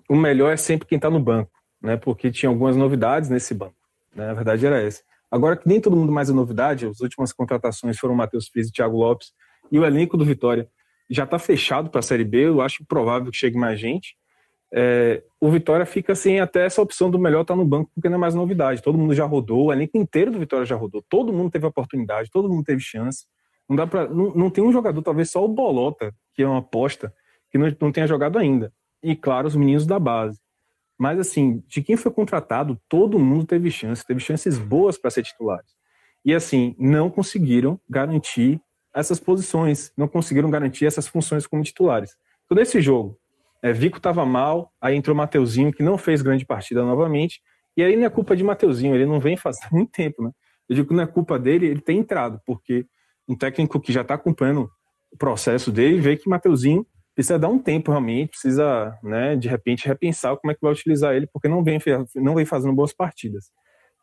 S2: o melhor é sempre quem está no banco, né, porque tinha algumas novidades nesse banco. Né, a verdade era essa. Agora que nem todo mundo mais é novidade, as últimas contratações foram Matheus Frias e Thiago Lopes, e o elenco do Vitória já está fechado para a Série B, eu acho provável que chegue mais gente. É, o Vitória fica sem até essa opção do melhor estar tá no banco, porque não é mais novidade. Todo mundo já rodou, o elenco inteiro do Vitória já rodou, todo mundo teve oportunidade, todo mundo teve chance. Não, dá pra, não, não tem um jogador, talvez só o Bolota, que é uma aposta, que não, não tenha jogado ainda. E claro, os meninos da base. Mas assim, de quem foi contratado, todo mundo teve chance, teve chances boas para ser titulares. E assim, não conseguiram garantir essas posições, não conseguiram garantir essas funções como titulares. Então, nesse jogo, é, Vico estava mal, aí entrou Mateuzinho, que não fez grande partida novamente, e aí não é culpa de Mateuzinho, ele não vem faz muito tempo, né? Eu digo que não é culpa dele, ele tem entrado, porque um técnico que já está acompanhando o processo dele vê que Mateuzinho precisa dar um tempo realmente, precisa, né, de repente, repensar como é que vai utilizar ele, porque não vem, não vem fazendo boas partidas.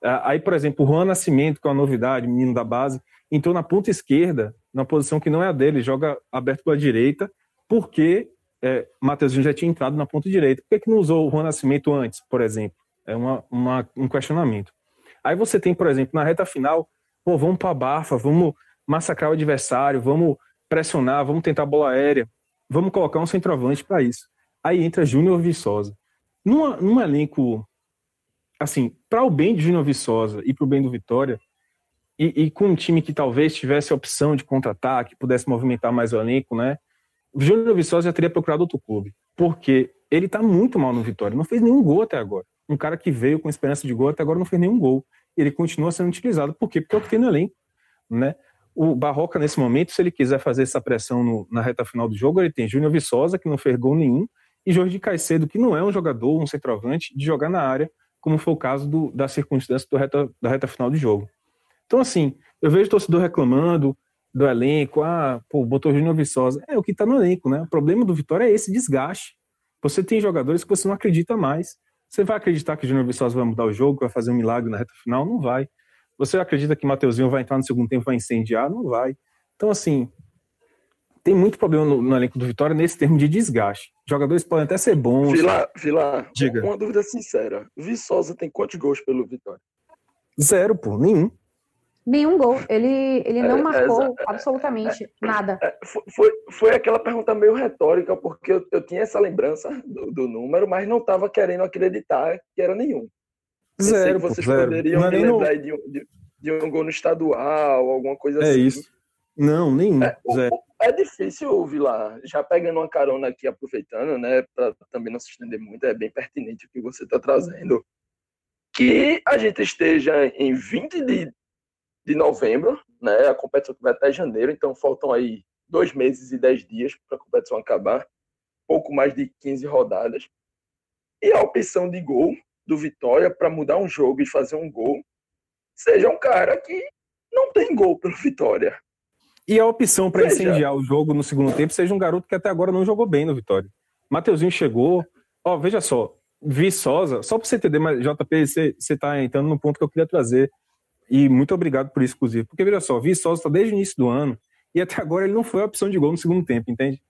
S2: Aí, por exemplo, o Juan Nascimento, que é uma novidade, menino da base, entrou na ponta esquerda, na posição que não é a dele, joga aberto para a direita, porque é, já tinha entrado na ponta direita. Por que, que não usou o Juan Nascimento antes, por exemplo? É uma, uma, um questionamento. Aí você tem, por exemplo, na reta final, pô, vamos para a Bafa, vamos massacrar o adversário, vamos pressionar, vamos tentar bola aérea, vamos colocar um centroavante para isso. Aí entra Júnior Viçosa. Numa, num elenco, assim, para o bem de Júnior Viçosa e para o bem do Vitória, e, e, com um time que talvez tivesse a opção de contra-ataque, pudesse movimentar mais o elenco, né? Júnior Viçosa já teria procurado outro clube, porque ele está muito mal no Vitória, não fez nenhum gol até agora. Um cara que veio com esperança de gol até agora não fez nenhum gol. Ele continua sendo utilizado, por quê? Porque é o que tem no elenco, né? O Barroca, nesse momento, se ele quiser fazer essa pressão no, na reta final do jogo, ele tem Júnior Viçosa, que não fez gol nenhum, e Jorge Caicedo, que não é um jogador, um centroavante, de jogar na área, como foi o caso do, da circunstância reta, da reta final do jogo. Então, assim, eu vejo torcedor reclamando, do elenco, ah, pô, botou Júnior Viçosa. É o que tá no elenco, né? O problema do Vitória é esse desgaste. Você tem jogadores que você não acredita mais. Você vai acreditar que o Júnior Viçosa vai mudar o jogo, vai fazer um milagre na reta final? Não vai. Você acredita que Mateuzinho vai entrar no segundo tempo e vai incendiar? Não vai. Então, assim, tem muito problema no, no, elenco do Vitória nesse termo de desgaste. Jogadores podem até ser bons.
S3: Vila, Vila Diga. uma dúvida sincera. Viçosa tem quantos gols pelo Vitória?
S2: Zero, pô, nenhum.
S1: Nenhum gol. Ele, ele não é, marcou é, absolutamente é, nada.
S3: Foi, foi aquela pergunta meio retórica, porque eu, eu tinha essa lembrança do, do número, mas não estava querendo acreditar que era nenhum.
S2: Zero.
S3: Vocês
S2: zero.
S3: poderiam me lembrar de, um, de, de, um gol no estadual, alguma coisa
S2: é
S3: assim.
S2: É isso. Não, nenhum.
S3: É,
S2: zero.
S3: é difícil ouvir lá, já pegando uma carona aqui, aproveitando, né, para também não se estender muito, é bem pertinente o que você está trazendo. Que a gente esteja em 20 de de novembro, né? A competição vai até janeiro, então faltam aí dois meses e dez dias para a competição acabar, pouco mais de 15 rodadas. E a opção de gol do Vitória para mudar um jogo e fazer um gol seja um cara que não tem gol pelo Vitória.
S2: E a opção para incendiar o jogo no segundo tempo seja um garoto que até agora não jogou bem no Vitória. Mateuzinho chegou, ó, veja só, Viçosa, só para você entender, mas JP, você está entrando no ponto que eu queria trazer. E muito obrigado por isso, inclusive. Porque, veja só, Viçosa está desde o início do ano e até agora ele não foi a opção de gol no segundo tempo, entende?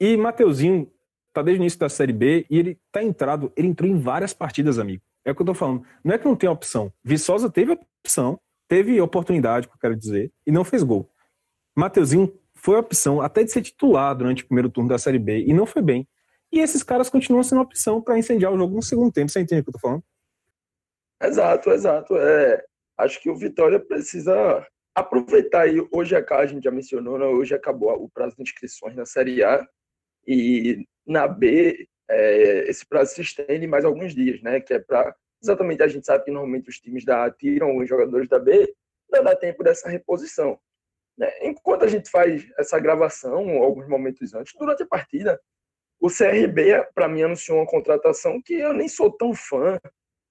S2: E Mateuzinho está desde o início da Série B e ele está entrado, ele entrou em várias partidas, amigo. É o que eu estou falando. Não é que não tem opção. Viçosa teve opção, teve oportunidade, que eu quero dizer, e não fez gol. Mateuzinho foi a opção até de ser titular durante o primeiro turno da Série B e não foi bem. E esses caras continuam sendo opção para incendiar o jogo no segundo tempo. Você entende o que eu estou falando?
S3: Exato, exato. É, acho que o Vitória precisa aproveitar aí. Hoje a gente já mencionou, né? hoje acabou o prazo de inscrições na Série A e na B é, esse prazo se estende mais alguns dias, né? Que é para exatamente a gente sabe que normalmente os times da A tiram os jogadores da B, não dá tempo dessa reposição. Né? Enquanto a gente faz essa gravação, alguns momentos antes, durante a partida, o CRB, para mim, anunciou uma contratação que eu nem sou tão fã,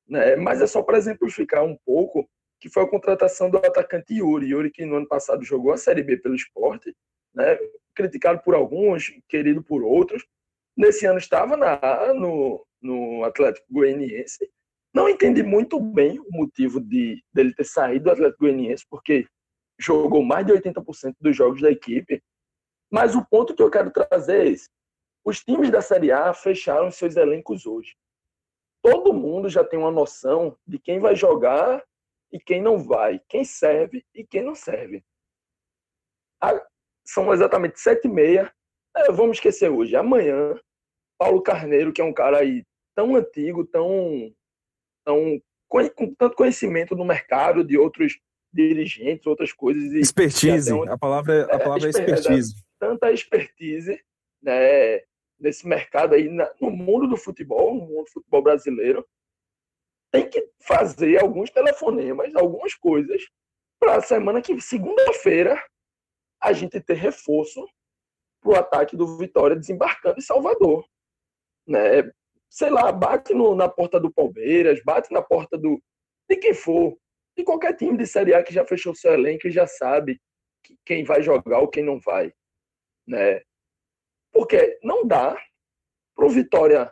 S3: né? mas é só para exemplificar um pouco que foi a contratação do atacante Yuri. Yuri que no ano passado jogou a Série B pelo esporte, né? criticado por alguns, querido por outros. Nesse ano estava na, no, no Atlético Goianiense. Não entendi muito bem o motivo de dele ter saído do Atlético Goianiense, porque jogou mais de 80% dos jogos da equipe. Mas o ponto que eu quero trazer é esse. Os times da Série A fecharam seus elencos hoje. Todo mundo já tem uma noção de quem vai jogar e quem não vai, quem serve e quem não serve. São exatamente sete e meia. É, vamos esquecer hoje. Amanhã, Paulo Carneiro, que é um cara aí tão antigo, tão, tão com tanto conhecimento no mercado de outros dirigentes, outras coisas.
S2: Expertise. Onde, a palavra, é, a palavra é, é expertise.
S3: Tanta expertise né, nesse mercado aí, no mundo do futebol, no mundo do futebol brasileiro, tem que fazer alguns telefonemas, algumas coisas, para a semana que, segunda-feira, a gente ter reforço para o ataque do Vitória desembarcando em Salvador. Né? Sei lá, bate no, na porta do Palmeiras, bate na porta do de quem for, de qualquer time de Série A que já fechou seu elenco e já sabe quem vai jogar ou quem não vai. Né? Porque não dá para o Vitória,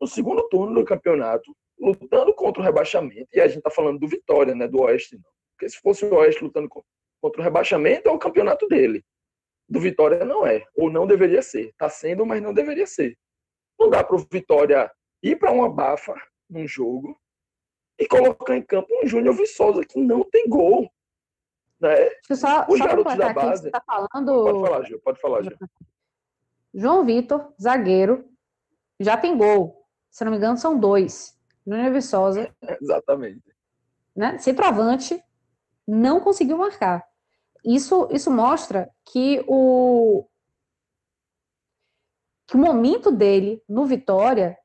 S3: no segundo turno do campeonato, lutando contra o rebaixamento, e a gente está falando do Vitória, né, do Oeste, não. Porque se fosse o Oeste lutando contra o rebaixamento, é o campeonato dele. Do Vitória não é, ou não deveria ser. Está sendo, mas não deveria ser. Não dá para o Vitória ir para uma bafa num jogo e colocar em campo um Júnior Viçosa que não tem gol. Né?
S1: Só, Os só garotos da base. Tá falando...
S3: Pode falar, Gil. Pode falar, Gil.
S1: João Vitor, zagueiro, já tem gol. Se não me engano, são dois. Júnior Viçosa.
S3: Exatamente.
S1: Né? Centroavante, não conseguiu marcar. Isso, isso mostra que o, que o momento dele no Vitória,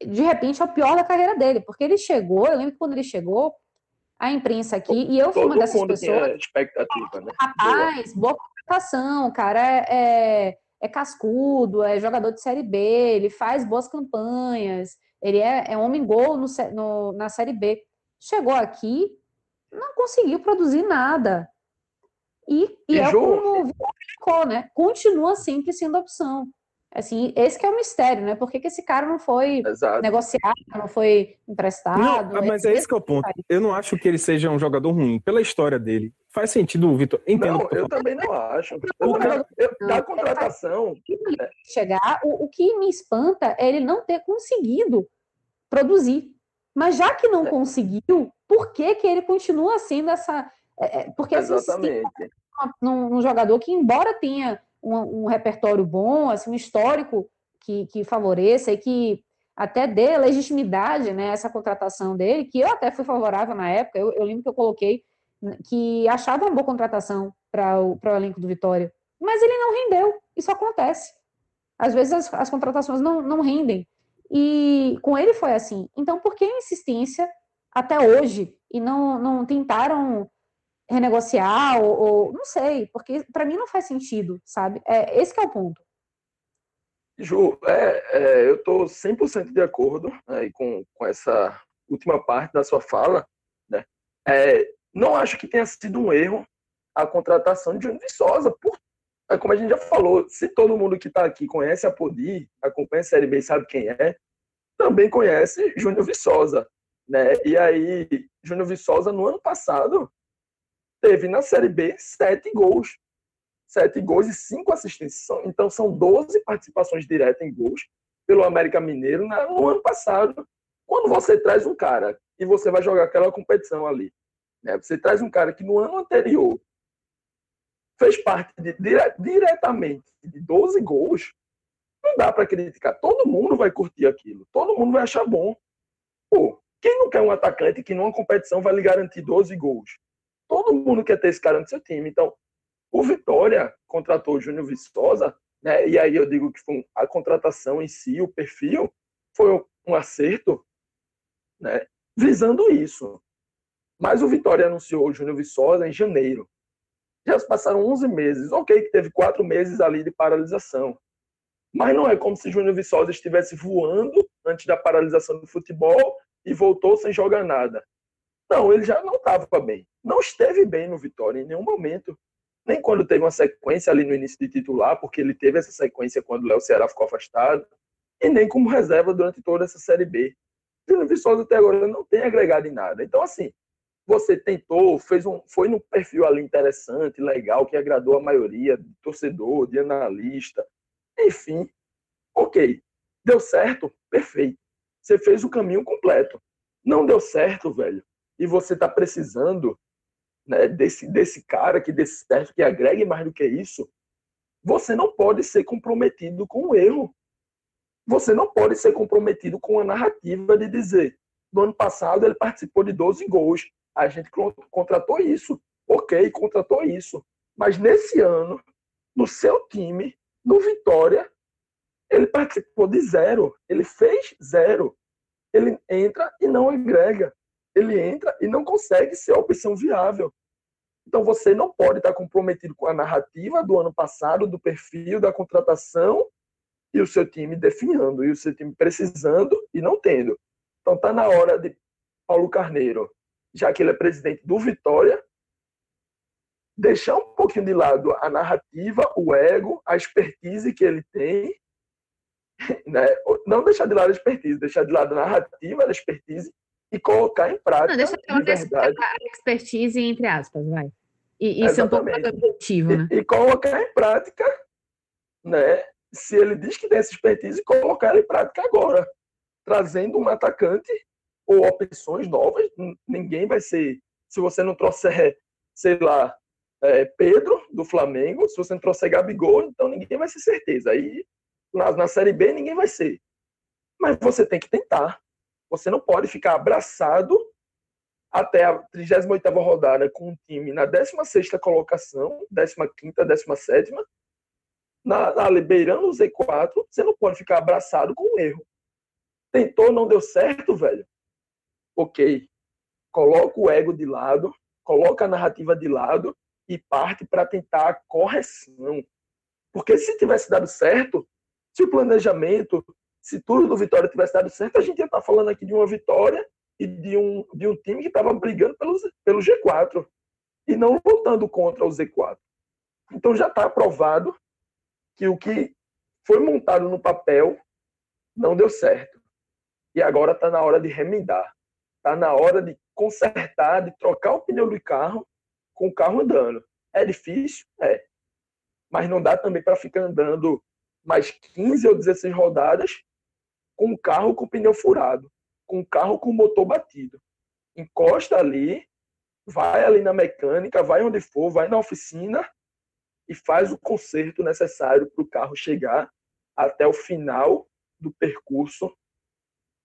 S1: de repente, é o pior da carreira dele, porque ele chegou, eu lembro que quando ele chegou, a imprensa aqui, e eu fui uma dessas pessoas.
S3: expectativa, né?
S1: Rapaz, boa contratação, o cara é, é é cascudo, é jogador de Série B, ele faz boas campanhas, ele é, é homem gol no, no, na Série B. Chegou aqui, não conseguiu produzir nada. E, e, e é como ficou, né? Continua sempre sendo opção. Assim, esse que é o mistério, né? Por que, que esse cara não foi Exato. negociado, não foi emprestado?
S2: Não, mas é esse que é o ponto. Eu não acho que ele seja um jogador ruim, pela história dele. Faz sentido, Vitor. Entendo.
S3: Não, eu também não acho. Eu também, eu, da contratação.
S1: Chegar, o, o que me espanta é ele não ter conseguido produzir. Mas já que não é. conseguiu, por que, que ele continua sendo essa. É, é porque
S3: Exatamente.
S1: Assim, um, um jogador que, embora tenha um, um repertório bom, assim, um histórico que, que favoreça e que até dê legitimidade né, essa contratação dele, que eu até fui favorável na época, eu, eu lembro que eu coloquei que achava uma boa contratação para o, o elenco do Vitória, mas ele não rendeu, isso acontece. Às vezes as, as contratações não, não rendem, e com ele foi assim. Então, por que a insistência até hoje e não, não tentaram renegociar ou, ou não sei, porque para mim não faz sentido, sabe? É, esse é o ponto.
S3: Ju, é, é, eu estou 100% de acordo né, com, com essa última parte da sua fala. Né? É, não acho que tenha sido um erro a contratação de Júnior Viçosa, por, é, como a gente já falou, se todo mundo que está aqui conhece a Podi, acompanha a Série B e sabe quem é, também conhece Júnior Viçosa. Né? E aí, Júnior Viçosa, no ano passado, teve na Série B sete gols. Sete gols e cinco assistências. Então são 12 participações diretas em gols pelo América Mineiro no ano passado. Quando você traz um cara e você vai jogar aquela competição ali, né? você traz um cara que no ano anterior fez parte de, dire, diretamente de 12 gols, não dá para criticar. Todo mundo vai curtir aquilo. Todo mundo vai achar bom. Pô, quem não quer um atacante que numa competição vai lhe garantir 12 gols? Todo mundo quer ter esse cara no seu time. Então, o Vitória contratou o Júnior Viçosa, né? E aí eu digo que foi a contratação em si, o perfil, foi um acerto, né? Visando isso. Mas o Vitória anunciou o Júnior Viçosa em janeiro. Já se passaram 11 meses. Ok, que teve quatro meses ali de paralisação. Mas não é como se Júnior Viçosa estivesse voando antes da paralisação do futebol e voltou sem jogar nada. Não, ele já não estava bem. Não esteve bem no Vitória em nenhum momento. Nem quando teve uma sequência ali no início de titular, porque ele teve essa sequência quando o Léo Ceará ficou afastado. e nem como reserva durante toda essa Série B. Júnior Viçosa até agora não tem agregado em nada. Então, assim, você tentou, fez um, foi num perfil ali interessante, legal, que agradou a maioria de torcedor, de analista, enfim, ok. Deu certo? Perfeito. Você fez o caminho completo. Não deu certo, velho, e você está precisando né, desse, desse cara que dê certo, que agregue mais do que isso, você não pode ser comprometido com o erro. Você não pode ser comprometido com a narrativa de dizer, no ano passado ele participou de 12 gols, a gente contratou isso, ok, contratou isso. Mas nesse ano, no seu time, no Vitória, ele participou de zero, ele fez zero. Ele entra e não agrega. Ele entra e não consegue ser a opção viável. Então você não pode estar comprometido com a narrativa do ano passado, do perfil, da contratação e o seu time definhando, e o seu time precisando e não tendo. Então está na hora de Paulo Carneiro, já que ele é presidente do Vitória, deixar um pouquinho de lado a narrativa, o ego, a expertise que ele tem, né? não deixar de lado a expertise, deixar de lado a narrativa, a expertise e colocar em prática. Não, deixa
S1: eu de verdade. a expertise entre aspas, vai. E isso é um pouco mais objetivo, né?
S3: E, e, colocar em prática, né? Se ele diz que tem essa expertise, colocar ela em prática agora, trazendo um atacante ou opções novas. Ninguém vai ser. Se você não trouxer, sei lá, é, Pedro do Flamengo, se você não trouxer Gabigol, então ninguém vai ser certeza. Aí na, na Série B ninguém vai ser. Mas você tem que tentar. Você não pode ficar abraçado até a 38 rodada com um time na 16 colocação, 15 17 na, na beirando o Z4, você não pode ficar abraçado com um erro. Tentou, não deu certo, velho. Ok. Coloca o ego de lado, coloca a narrativa de lado e parte para tentar a correção. Porque se tivesse dado certo, se o planejamento, se tudo do Vitória tivesse dado certo, a gente ia estar tá falando aqui de uma vitória e de um, de um time que estava brigando pelo, pelo G4 e não lutando contra o Z4. Então já está aprovado que o que foi montado no papel não deu certo. E agora está na hora de remendar. Está na hora de consertar, de trocar o pneu do carro com o carro andando. É difícil? É. Mas não dá também para ficar andando mais 15 ou 16 rodadas com o carro com o pneu furado, com o carro com o motor batido. Encosta ali, vai ali na mecânica, vai onde for, vai na oficina e faz o conserto necessário para o carro chegar até o final do percurso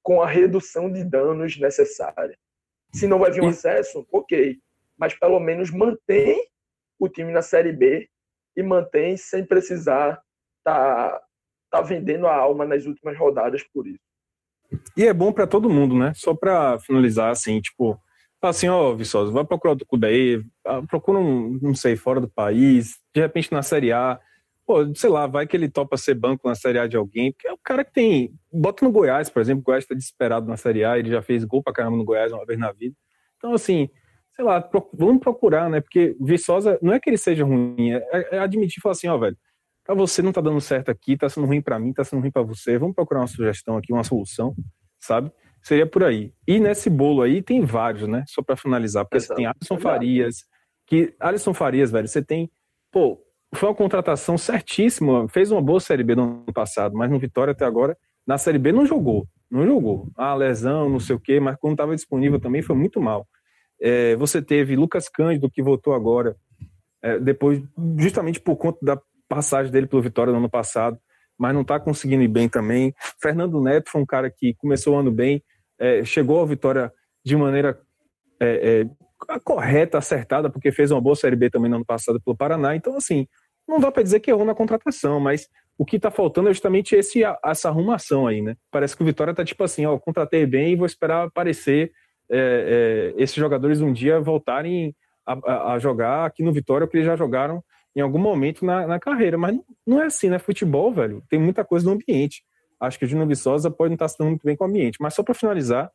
S3: com a redução de danos necessária. Se não vai vir um acesso, ok, mas pelo menos mantém o time na Série B e mantém sem precisar tá, tá vendendo a alma nas últimas rodadas por isso.
S2: E é bom para todo mundo, né? Só para finalizar, assim, tipo, assim, ó, Viçosa, vai procurar outro clube aí, ah, procura um, não sei, fora do país, de repente na Série A, pô, sei lá, vai que ele topa ser banco na Série A de alguém, porque é o cara que tem, bota no Goiás, por exemplo, o Goiás tá desesperado na Série A, ele já fez gol pra caramba no Goiás uma vez na vida, então, assim, sei lá, vamos procurar, né, porque Viçosa, não é que ele seja ruim, é, é admitir e falar assim, ó, velho, para você não tá dando certo aqui, tá sendo ruim para mim, tá sendo ruim para você, vamos procurar uma sugestão aqui, uma solução, sabe? Seria por aí. E nesse bolo aí tem vários, né? Só para finalizar, porque Exato. você tem Alisson Farias, que Alisson Farias, velho, você tem, pô, foi uma contratação certíssima, fez uma boa Série B no ano passado, mas no Vitória até agora, na Série B não jogou, não jogou. Ah, lesão, não sei o quê, mas quando estava disponível também foi muito mal. É, você teve Lucas Cândido, que voltou agora, é, depois, justamente por conta da passagem dele pelo Vitória no ano passado, mas não está conseguindo ir bem também. Fernando Neto foi um cara que começou o ano bem, é, chegou ao Vitória de maneira é, é, correta, acertada, porque fez uma boa Série B também no ano passado pelo Paraná. Então, assim, não dá para dizer que errou na contratação, mas o que está faltando é justamente esse, essa arrumação aí, né? Parece que o Vitória está tipo assim, ó, contratei bem e vou esperar aparecer é, é, esses jogadores um dia voltarem a, a, jogar aqui no Vitória, porque eles já jogaram em algum momento na, na carreira. Mas não é assim, né? Futebol, velho, tem muita coisa no ambiente. Acho que o Júnior Viçosa pode não estar se dando muito bem com o ambiente. Mas só para finalizar,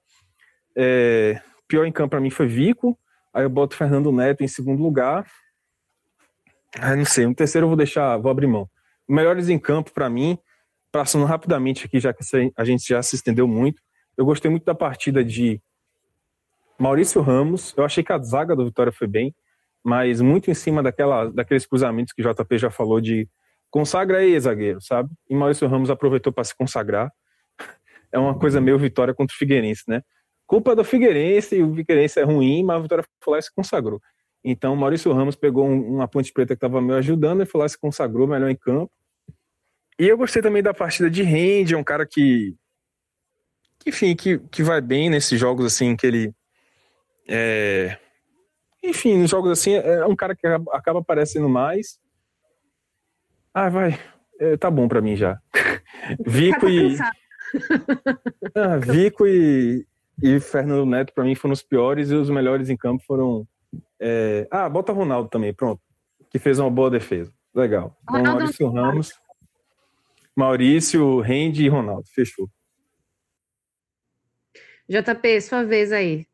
S2: é, pior em campo para mim foi Vico. Aí eu boto Fernando Neto em segundo lugar. Não sei, no terceiro eu vou deixar, vou abrir mão. Melhores em campo para mim, passando rapidamente aqui, já que a gente já se estendeu muito, eu gostei muito da partida de Maurício Ramos. Eu achei que a zaga do Vitória foi bem, mas muito em cima daquela, daqueles cruzamentos que o JP já falou de consagra aí, zagueiro, sabe? E Maurício Ramos aproveitou para se consagrar. É uma coisa meio Vitória contra o Figueirense, né? Culpa do Figueirense, o Figueirense é ruim, mas a Vitória foi lá e se consagrou. Então, Maurício Ramos pegou uma ponte preta que estava meio ajudando e foi lá e se consagrou melhor em campo. E eu gostei também da partida de Rende, é um cara que, que enfim, que, que vai bem nesses jogos assim, que ele é, enfim, nos jogos assim, é um cara que acaba aparecendo mais. Ah, vai. É, tá bom para mim já. Vico e. ah, Vico e, e Fernando Neto, para mim, foram os piores e os melhores em campo foram. É... Ah, bota Ronaldo também, pronto. Que fez uma boa defesa. Legal. Então, Maurício Ramos. Maurício, Rende e Ronaldo. Fechou.
S1: JP, sua vez aí.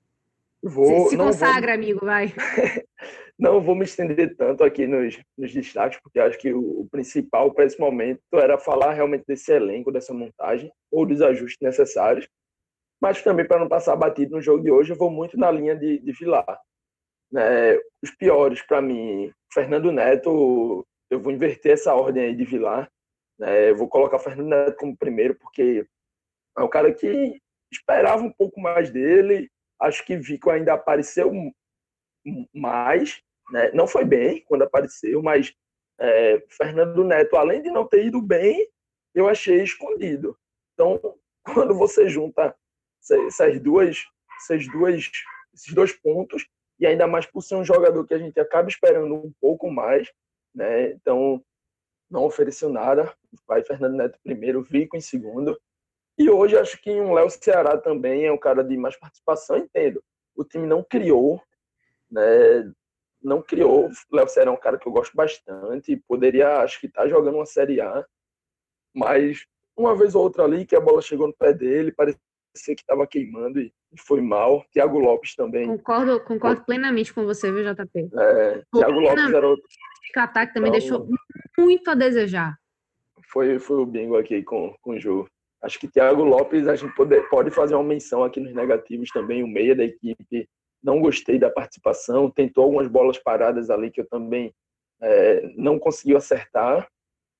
S3: Vou,
S1: se, se consagra, vou... amigo, vai.
S3: não vou me estender tanto aqui nos, nos destaques, porque acho que o, o principal para esse momento era falar realmente desse elenco, dessa montagem, ou dos ajustes necessários. Mas também, para não passar batido no jogo de hoje, eu vou muito na linha de, de Vilar. Né? Os piores, para mim, Fernando Neto, eu vou inverter essa ordem aí de Vilar. Né? Eu vou colocar Fernando Neto como primeiro, porque é um cara que esperava um pouco mais dele, Acho que Vico ainda apareceu mais, né? não foi bem quando apareceu, mas é, Fernando Neto, além de não ter ido bem, eu achei escondido. Então, quando você junta essas duas, essas duas, esses dois pontos, e ainda mais por ser um jogador que a gente acaba esperando um pouco mais, né? Então, não ofereceu nada. Vai Fernando Neto primeiro, Vico em segundo. E hoje acho que um Léo Ceará também é um cara de mais participação, entendo. O time não criou, né? Não criou. Léo Ceará é um cara que eu gosto bastante. Poderia, acho que tá jogando uma Série A. Mas uma vez ou outra ali que a bola chegou no pé dele, parecia que estava queimando e foi mal. Thiago Lopes também.
S1: Concordo, concordo plenamente com você, viu, JP?
S3: É, Thiago Lopes era outro.
S1: O ataque também então, deixou muito a desejar.
S3: Foi, foi o bingo aqui com, com o Ju. Acho que Thiago Lopes, a gente pode, pode fazer uma menção aqui nos negativos também, o meia da equipe. Não gostei da participação, tentou algumas bolas paradas ali que eu também é, não consegui acertar.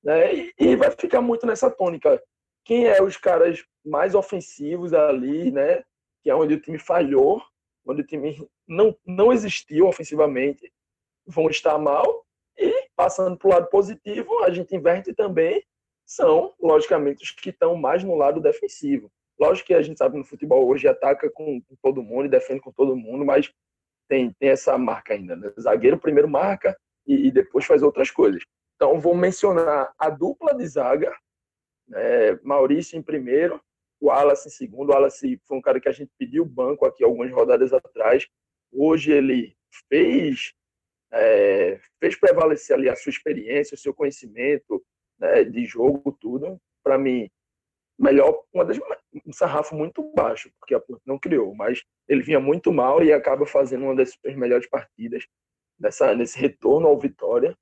S3: Né? E, e, vai ficar muito nessa tônica. Quem é os caras mais ofensivos ali, né? que é onde o time falhou, onde o time não, não existiu ofensivamente, vão estar mal. E passando para o lado positivo, a gente inverte também são, logicamente, os que estão mais no lado defensivo. Lógico que a gente sabe no futebol hoje ataca com, com todo mundo e defende com todo mundo, mas tem, tem essa marca ainda. Né? Zagueiro primeiro marca e, e, depois faz outras coisas. Então, vou mencionar a dupla de zaga, né? Maurício em primeiro, o Wallace em segundo. O Wallace foi um cara que a gente pediu banco aqui algumas rodadas atrás. Hoje ele fez, é, fez prevalecer ali a sua experiência, o seu conhecimento, né, de jogo, tudo, para mim, melhor, uma das, um sarrafo muito baixo, porque a Porto não criou, mas ele vinha muito mal e acaba fazendo uma das suas melhores partidas nessa, nesse retorno ao Vitória.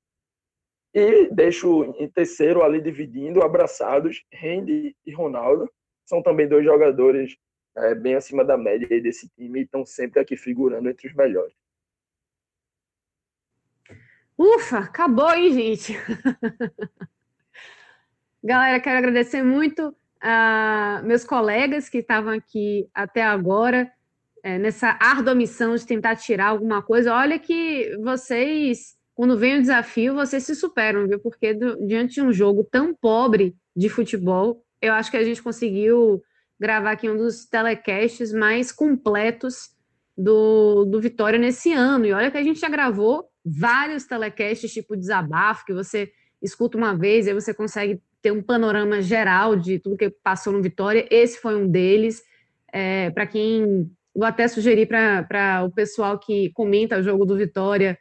S3: E deixo em terceiro ali dividindo, abraçados, Randy e Ronaldo. São também dois jogadores é, bem acima da média desse time e estão sempre aqui figurando entre os melhores.
S1: Ufa, acabou, hein, gente? Galera, quero agradecer muito a meus colegas que estavam aqui até agora, é, nessa árdua missão de tentar tirar alguma coisa. Olha que vocês, quando vem o desafio, vocês se superam, viu? Porque do, diante de um jogo tão pobre de futebol, eu acho que a gente conseguiu gravar aqui um dos telecasts mais completos do, do Vitória nesse ano. E olha que a gente já gravou vários telecasts, tipo desabafo, que você escuta uma vez aí você consegue ter um panorama geral de tudo que passou no Vitória. Esse foi um deles. É, para quem. Vou até sugerir para o pessoal que comenta o jogo do Vitória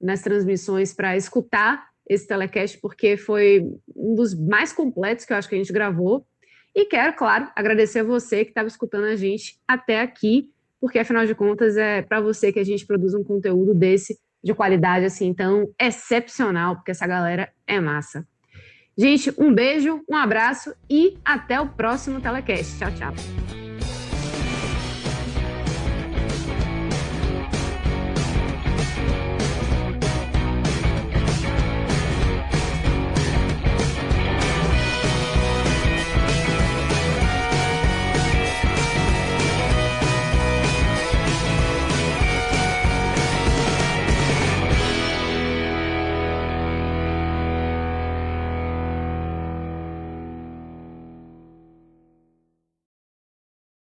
S1: nas transmissões para escutar esse telecast, porque foi um dos mais completos que eu acho que a gente gravou. E quero, claro, agradecer a você que estava escutando a gente até aqui, porque afinal de contas é para você que a gente produz um conteúdo desse de qualidade assim, tão excepcional, porque essa galera é massa. Gente, um beijo, um abraço e até o próximo Telecast. Tchau, tchau.